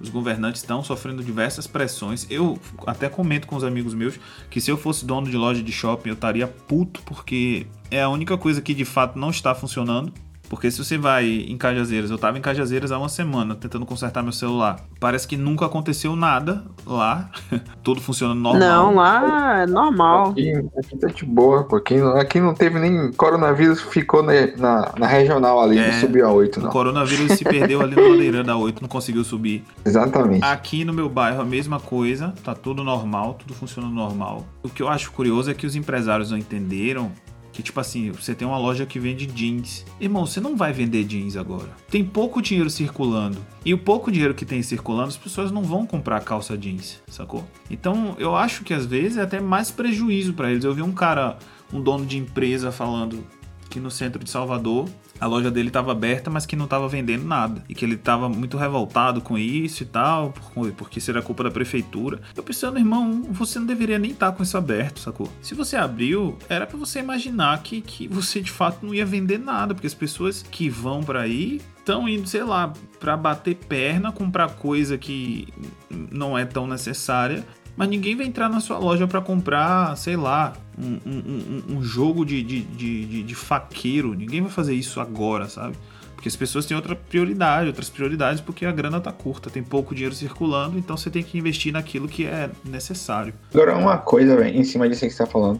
os governantes estão sofrendo diversas pressões. Eu até comento com os amigos meus que se eu fosse dono de loja de shopping eu estaria puto porque é a única coisa que de fato não está funcionando. Porque se você vai em Cajazeiras, eu tava em Cajazeiras há uma semana tentando consertar meu celular. Parece que nunca aconteceu nada lá. [LAUGHS] Tudo funcionando normal. Não, lá é normal. Aqui, aqui tá de boa, pô. Aqui, não- aqui não teve nem coronavírus, ficou na, na, na regional ali, É, não subiu a 8, O não. coronavírus se perdeu ali na ladeira da 8, não conseguiu subir. Exatamente. Aqui no meu bairro a mesma coisa, tá tudo normal, tudo funcionando normal. O que eu acho curioso é que os empresários não entenderam que, tipo assim, você tem uma loja que vende jeans. Irmão, você não vai vender jeans agora. Tem pouco dinheiro circulando. E o pouco dinheiro que tem circulando, as pessoas não vão comprar calça jeans, sacou? Então, eu acho que às vezes é até mais prejuízo pra eles. Eu vi um cara, um dono de empresa falando que no centro de Salvador a loja dele estava aberta, mas que não estava vendendo nada. E que ele estava muito revoltado com isso e tal, por- porque era culpa da prefeitura. Eu pensando, irmão, você não deveria nem estar com isso aberto, sacou? Se você abriu, era para você imaginar que, que você de fato não ia vender nada, porque as pessoas que vão para aí estão indo, sei lá, para bater perna, comprar coisa que não é tão necessária. Mas ninguém vai entrar na sua loja para comprar, sei lá, um, um- um- um jogo de, de, de, de- de faqueiro. Ninguém vai fazer isso agora, sabe? Porque as pessoas têm outra prioridade, outras prioridades, porque a grana tá curta, tem pouco dinheiro circulando, então você tem que investir naquilo que é necessário. Agora, uma coisa, velho, em cima disso que você tá falando.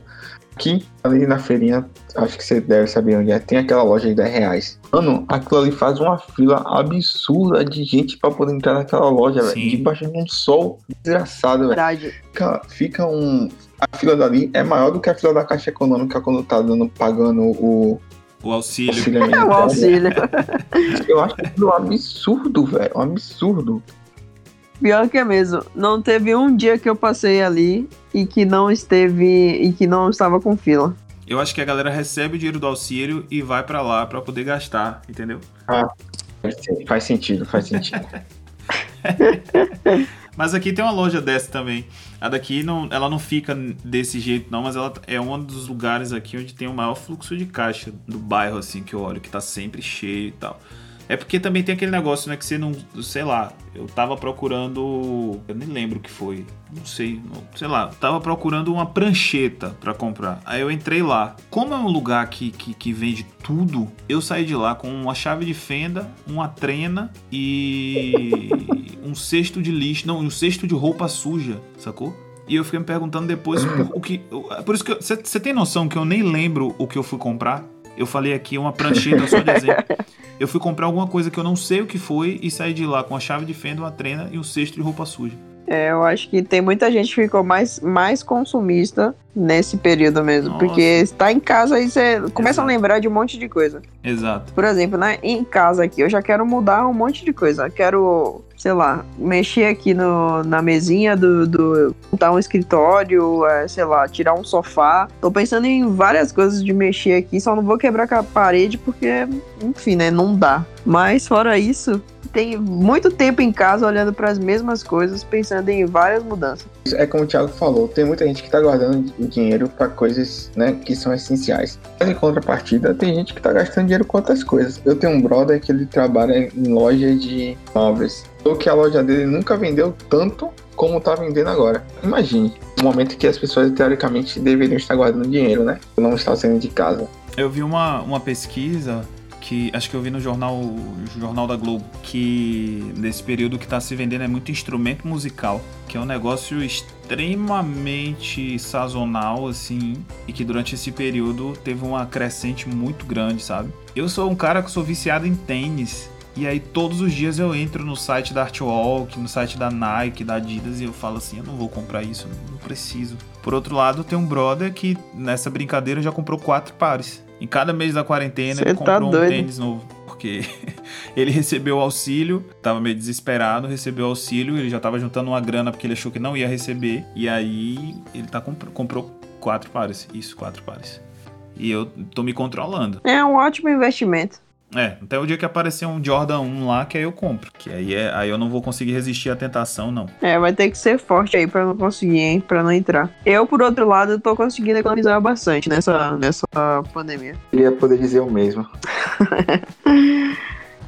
Aqui, ali na feirinha, acho que você deve saber onde é, tem aquela loja de 10 reais. Mano, aquilo ali faz uma fila absurda de gente pra poder entrar naquela loja, velho. Debaixo de um sol desgraçado, velho. Verdade. Fica, fica um. A fila dali é maior do que a fila da Caixa Econômica quando tá dando, pagando o O auxílio. auxílio É [LAUGHS] o emergencial. auxílio. Eu acho um absurdo, velho. Um absurdo. Pior que é mesmo. Não teve um dia que eu passei ali e que não esteve e que não estava com fila. Eu acho que a galera recebe o dinheiro do auxílio e vai pra lá pra poder gastar, entendeu? Faz sentido, faz sentido. [LAUGHS] Mas aqui tem uma loja dessa também. A daqui não, ela não fica desse jeito não, mas ela é um dos lugares aqui onde tem o maior fluxo de caixa do bairro assim que eu olho, que tá sempre cheio e tal. É porque também tem aquele negócio, né, que você não, sei lá, eu tava procurando, eu nem lembro o que foi, não sei, não- sei lá, tava procurando uma prancheta pra comprar. Aí eu entrei lá. Como é um lugar que, que, que vende tudo, eu saí de lá com uma chave de fenda, uma trena e [LAUGHS] um cesto de lixo, não, um cesto de roupa suja, sacou? E eu fiquei me perguntando depois por, o que. Por isso que. Você tem noção que eu nem lembro o que eu fui comprar? Eu falei aqui uma prancheta só de exemplo. [LAUGHS] Eu fui comprar alguma coisa que eu não sei o que foi e saí de lá com a chave de fenda, uma trena e um cesto de roupa suja. É, eu acho que tem muita gente que ficou mais, mais consumista nesse período mesmo. Nossa. Porque está em casa e você começa Exato. a lembrar de um monte de coisa. Exato. Por exemplo, né, em casa aqui, eu já quero mudar um monte de coisa. Quero, sei lá, mexer aqui no, na mesinha do, do. montar um escritório, é, sei lá, tirar um sofá. Tô pensando em várias coisas de mexer aqui, só não vou quebrar a parede porque, enfim, né, não dá. Mas fora isso, tem muito tempo em casa olhando para as mesmas coisas, pensando em várias mudanças. É como o Thiago falou, tem muita gente que tá guardando dinheiro pra coisas, né, que são essenciais. Mas em contrapartida, tem gente que tá gastando dinheiro com outras coisas. Eu tenho um brother que ele trabalha em loja de móveis. Ou que a loja dele nunca vendeu tanto como tá vendendo agora. Imagine. um momento que as pessoas, teoricamente, deveriam estar guardando dinheiro, né? Não estar saindo de casa. Eu vi uma, uma pesquisa que acho que eu vi no jornal jornal da Globo que nesse período que está se vendendo é muito instrumento musical que é um negócio extremamente sazonal assim e que durante esse período teve uma crescente muito grande sabe? Eu sou um cara que sou viciado em tênis e aí todos os dias eu entro no site da Artwalk, no site da Nike, da Adidas e eu falo assim, eu não vou comprar isso, não preciso. Por outro lado, tem um brother que nessa brincadeira já comprou quatro pares. Em cada mês da quarentena Cê ele tá comprou um doido. tênis novo. Porque [LAUGHS] ele recebeu o auxílio, tava meio desesperado, recebeu o auxílio, ele já tava juntando uma grana porque ele achou que não ia receber. E aí ele tá comp comprou quatro pares. Isso, quatro pares. E eu tô me controlando. É um ótimo investimento. É, até o dia que aparecer um Jordan 1 lá, que aí eu compro. Que aí, é, aí eu não vou conseguir resistir à tentação, não. É, vai ter que ser forte aí pra não conseguir, hein? Pra não entrar. Eu, por outro lado, tô conseguindo economizar bastante nessa, nessa pandemia. Queria poder dizer o mesmo. [LAUGHS]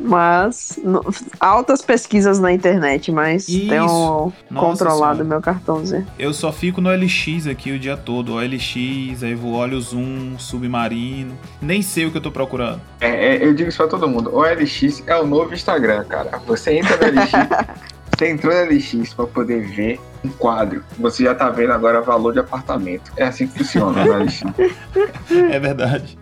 Mas, no- altas pesquisas na internet, mas Isso. tenho Nossa controlado Senhora. meu cartãozinho. Eu só fico no LX aqui o dia todo. OLX, aí vou olho o Zoom, Submarino. Nem sei o que eu tô procurando. É, é, eu digo isso pra todo mundo. O LX é o novo Instagram, cara. Você entra no LX, [LAUGHS] você entrou no LX pra poder ver um quadro. Você já tá vendo agora valor de apartamento. É assim que funciona no LX. [LAUGHS] É verdade.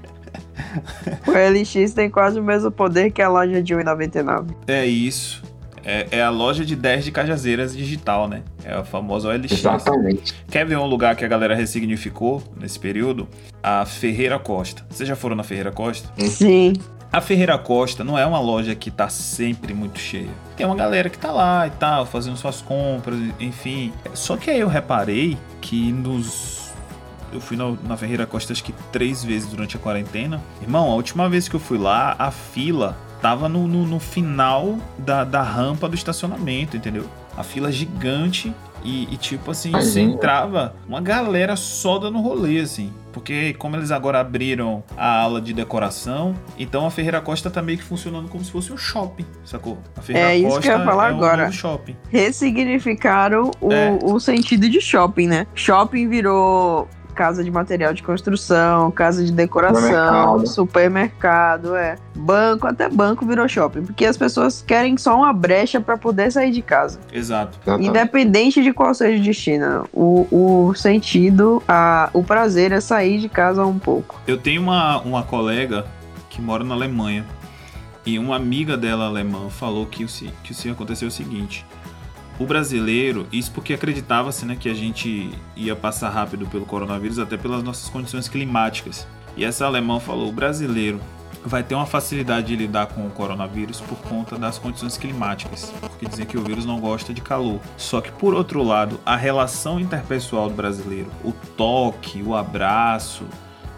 [LAUGHS] O LX tem quase o mesmo poder que a loja de 1,99. É isso. É, é a loja de 10 de Cajazeiras digital, né? É a famosa OLX. Exatamente. Quer ver um lugar que a galera ressignificou nesse período? A Ferreira Costa. Vocês já foram na Ferreira Costa? Sim. A Ferreira Costa não é uma loja que tá sempre muito cheia. Tem uma galera que tá lá e tal, fazendo suas compras, enfim. Só que aí eu reparei que nos. Eu fui na, na Ferreira Costa acho que três vezes durante a quarentena. Irmão, a última vez que eu fui lá, a fila tava no, no, no final da, da rampa do estacionamento, entendeu? A fila gigante e, e, tipo assim, você entrava uma galera só dando rolê, assim. Porque como eles agora abriram a ala de decoração, então a Ferreira Costa tá meio que funcionando como se fosse um shopping, sacou? A Ferreira É isso Costa que eu ia falar é um agora. novo shopping. Ressignificaram o, É. o sentido de shopping, né? Shopping virou casa de material de construção, casa de decoração, Supermercado. supermercado, é. Banco, até banco virou shopping. Porque as pessoas querem só uma brecha pra poder sair de casa. Exato. Independente de qual seja o destino. O, o sentido, a, o prazer é sair de casa um pouco. Eu tenho uma, uma colega que mora na Alemanha. E uma amiga dela alemã falou que que o se aconteceu o seguinte. O brasileiro, isso porque acreditava-se né, que a gente ia passar rápido pelo coronavírus, até pelas nossas condições climáticas. E essa alemã falou: o brasileiro vai ter uma facilidade de lidar com o coronavírus por conta das condições climáticas, porque dizem que o vírus não gosta de calor. Só que por outro lado, a relação interpessoal do brasileiro, o toque, o abraço,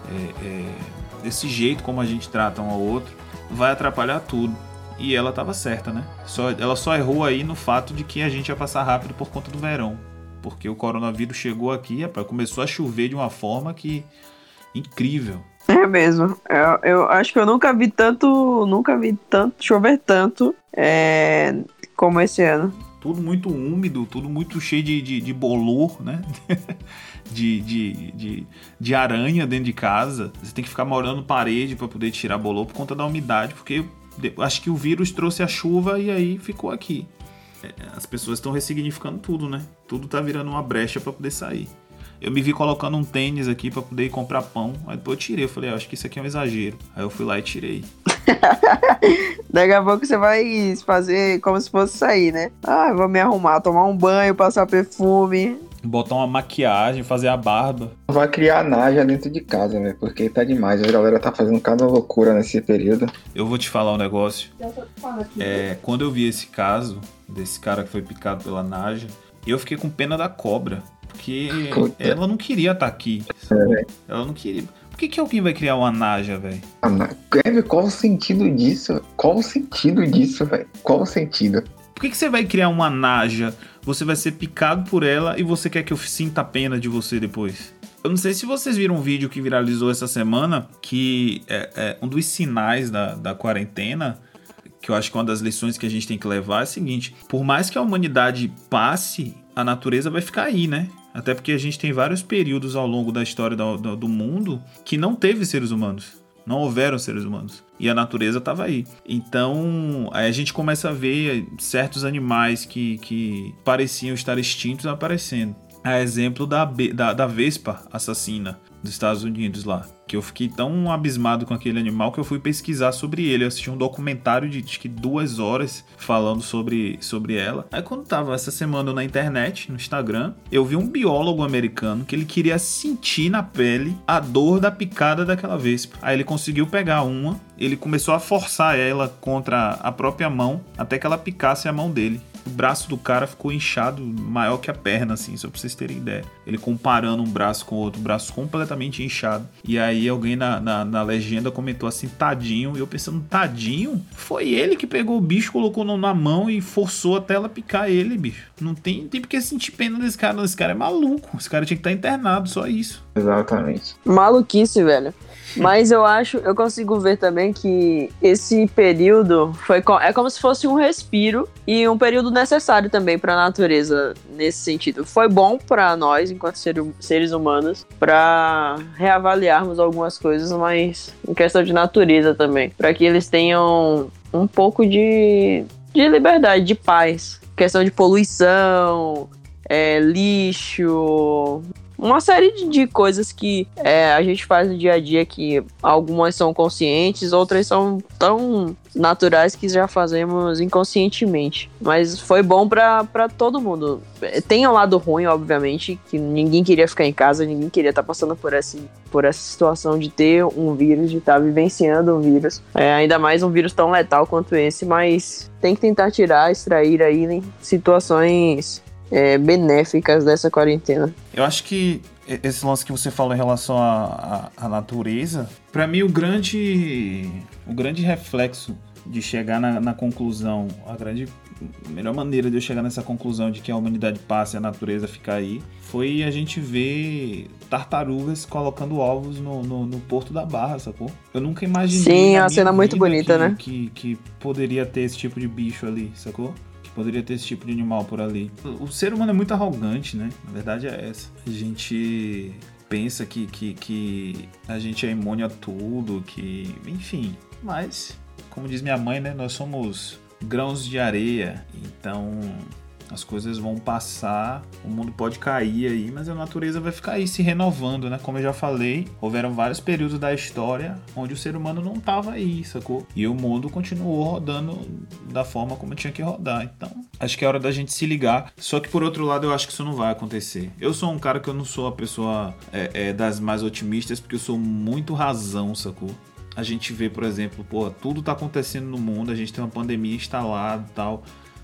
é, é, desse jeito como a gente trata um ao outro, vai atrapalhar tudo. E ela estava certa, né? Só, ela só errou aí no fato de que a gente ia passar rápido por conta do verão. Porque o coronavírus chegou aqui, rapaz, começou a chover de uma forma que. incrível. É mesmo. Eu, eu acho que eu nunca vi tanto. Nunca vi tanto chover tanto é, como esse ano. Tudo muito úmido, tudo muito cheio de, de, de bolor, né? [LAUGHS] de, de, de, de aranha dentro de casa. Você tem que ficar morando parede para poder tirar bolor por conta da umidade, porque acho que o vírus trouxe a chuva e aí ficou aqui. É, As pessoas estão ressignificando tudo, né? Tudo tá virando uma brecha para poder sair. Eu me vi colocando um tênis aqui para poder comprar pão. Aí depois eu tirei. Eu falei, "Ah, acho que isso aqui é um exagero. Aí eu fui lá e tirei. [LAUGHS] Daqui a pouco você vai fazer como se fosse sair, né? Ah, vou me arrumar, tomar um banho, passar perfume. Botar uma maquiagem, fazer a barba. Vai criar a naja dentro de casa, velho. Porque tá demais. A galera tá fazendo cada loucura nesse período. Eu vou te falar um negócio. É, quando eu vi esse caso, desse cara que foi picado pela Naja, eu fiquei com pena da cobra. Porque Puta. ela não queria estar aqui. sacou? Ela não queria. Que, que alguém vai criar uma Naja, velho? Ah, Kevin, qual o sentido disso? Qual o sentido disso, velho? Qual o sentido? Por que, que você vai criar uma Naja? Você vai ser picado por ela e você quer que eu sinta pena de você depois? Eu não sei se vocês viram um vídeo que viralizou essa semana, que é, é um dos sinais da, da quarentena, que eu acho que uma das lições que a gente tem que levar é o seguinte: por mais que a humanidade passe, a natureza vai ficar aí, né? Até porque a gente tem vários períodos ao longo da história do, do, do mundo que não teve seres humanos. Não houveram seres humanos. E a natureza estava aí. Então, aí a gente começa a ver certos animais que, que pareciam estar extintos aparecendo. A exemplo da, da, da Vespa assassina dos Estados Unidos lá. Que eu fiquei tão abismado com aquele animal que eu fui pesquisar sobre ele. Eu assisti um documentário de acho duas horas falando sobre, sobre ela. Aí quando tava essa semana na internet, no Instagram, eu vi um biólogo americano que ele queria sentir na pele a dor da picada daquela vespa. Aí ele conseguiu pegar uma, ele começou a forçar ela contra a própria mão até que ela picasse a mão dele o braço do cara ficou inchado, maior que a perna, assim, só pra vocês terem ideia. Ele comparando um braço com o outro, braço completamente inchado. E aí alguém na, na, na, legenda comentou assim, tadinho. E eu pensando, tadinho? Foi ele que pegou o bicho, colocou na mão e forçou até ela picar ele, bicho. Não tem, tem porque sentir pena desse cara. Esse cara é maluco. Esse cara tinha que estar internado, só isso. Exatamente. Maluquice, velho. Mas eu acho, eu consigo ver também que esse período foi é como se fosse um respiro e um período necessário também para a natureza nesse sentido. Foi bom para nós, enquanto seres humanos, para reavaliarmos algumas coisas, mas em questão de natureza também, para que eles tenham um pouco de, de liberdade, de paz. Questão de poluição, é, lixo, uma série de, de coisas que é, a gente faz no dia a dia que algumas são conscientes, outras são tão naturais que já fazemos inconscientemente. Mas foi bom para todo mundo. Tem um lado ruim, obviamente, que ninguém queria ficar em casa, ninguém queria estar tá passando por essa, por essa situação de ter um vírus, de estar tá vivenciando um vírus. É, ainda mais um vírus tão letal quanto esse, mas tem que tentar tirar, extrair aí né, situações é, benéficas dessa quarentena. Eu acho que esse lance que você falou em relação à, à, à natureza, para mim o grande, o grande reflexo de chegar na, na, conclusão, a grande melhor maneira de eu chegar nessa conclusão de que a humanidade passa e a natureza fica aí, foi a gente ver tartarugas colocando ovos no, no, no Porto da Barra, sacou? Eu nunca imaginei. Sim, é uma cena muito bonita, que, né? Que, que poderia ter esse tipo de bicho ali, sacou? Poderia ter esse tipo de animal por ali. O ser humano é muito arrogante, né? Na verdade é essa. A gente pensa que, que, que a gente é imune a tudo, que. Enfim. Mas, como diz minha mãe, né? Nós somos grãos de areia. Então as coisas vão passar, o mundo pode cair aí, mas a natureza vai ficar aí se renovando, né? Como eu já falei, houveram vários períodos da história onde o ser humano não estava aí, sacou? E o mundo continuou rodando da forma como tinha que rodar. Então, acho que é hora da gente se ligar. Só que por outro lado, eu acho que isso não vai acontecer. Eu sou um cara que eu não sou a pessoa é, é, das mais otimistas, porque eu sou muito razão, sacou? A gente vê, por exemplo, pô, tudo tá acontecendo no mundo, a gente tem uma pandemia instalada e tal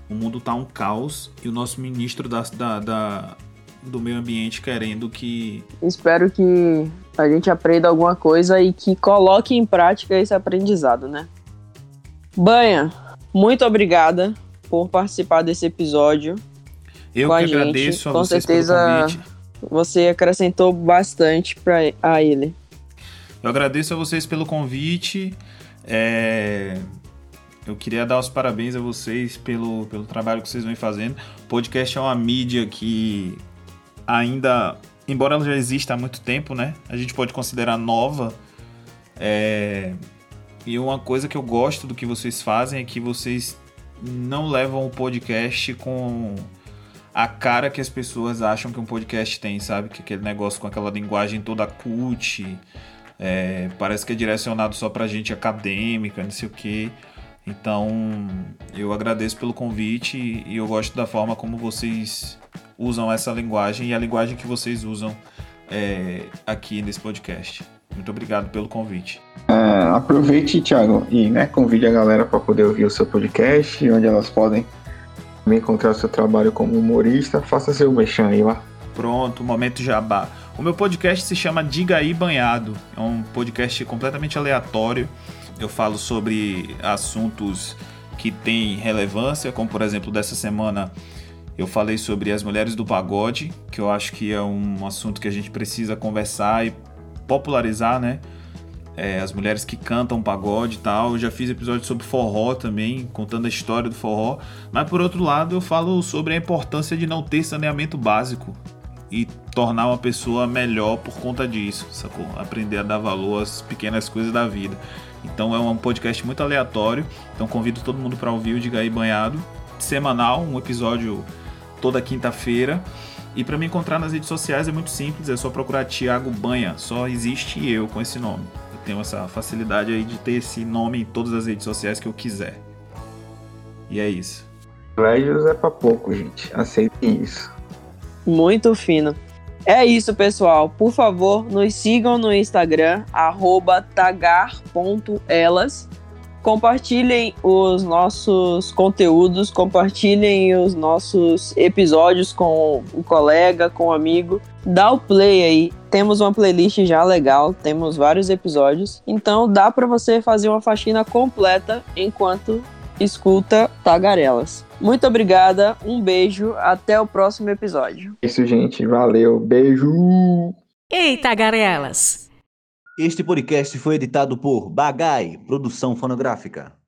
o mundo tá um caos e o nosso ministro da, da, da, do meio ambiente querendo que. Espero que a gente aprenda alguma coisa e que coloque em prática esse aprendizado, né? Banha, muito obrigada por participar desse episódio. Eu que a agradeço a Com certeza você acrescentou bastante para a ele. Eu agradeço a vocês pelo convite. É... Eu queria dar os parabéns a vocês pelo, pelo trabalho que vocês vêm fazendo. Podcast é uma mídia que ainda, embora ela já exista há muito tempo, né? A gente pode considerar nova. É... E uma coisa que eu gosto do que vocês fazem é que vocês não levam o podcast com a cara que as pessoas acham que um podcast tem, sabe? Que aquele negócio com aquela linguagem toda cult, é, parece que é direcionado só pra gente acadêmica, não sei o que. Então, eu agradeço pelo convite e eu gosto da forma como vocês usam essa linguagem e a linguagem que vocês usam é, aqui nesse podcast. Muito obrigado pelo convite. É, aproveite, Thiago, e né, convide a galera para poder ouvir o seu podcast, onde elas podem encontrar o seu trabalho como humorista. Faça seu mexão aí lá. Pronto, momento jabá. O meu podcast se chama Diga aí Banhado. É um podcast completamente aleatório eu falo sobre assuntos que têm relevância, como por exemplo dessa semana eu falei sobre as mulheres do pagode, que eu acho que é um assunto que a gente precisa conversar e popularizar, né? É, as mulheres que cantam pagode e tal. Eu já fiz episódio sobre forró também, contando a história do forró. Mas por outro lado, eu falo sobre a importância de não ter saneamento básico. e tornar uma pessoa melhor por conta disso, sacou? Aprender a dar valor às pequenas coisas da vida. Então é um podcast muito aleatório. Então convido todo mundo para ouvir o Diga aí Banhado, semanal, um episódio toda quinta-feira. E para me encontrar nas redes sociais é muito simples, é só procurar Thiago Banha, só existe eu com esse nome. Eu tenho essa facilidade aí de ter esse nome em todas as redes sociais que eu quiser. E é isso. Privilégios é pra pouco, gente. Aceitem isso. Muito fino. É isso, pessoal. Por favor, nos sigam no Instagram, tagar.elas. Compartilhem os nossos conteúdos, compartilhem os nossos episódios com o colega, com o amigo. Dá o play aí. Temos uma playlist já legal, temos vários episódios. Então dá para você fazer uma faxina completa enquanto escuta Tagarelas. Muito obrigada, um beijo, até o próximo episódio. É isso, gente. Valeu. Beijo. Ei, Tagarelas! Este podcast foi editado por Bagai, produção fonográfica.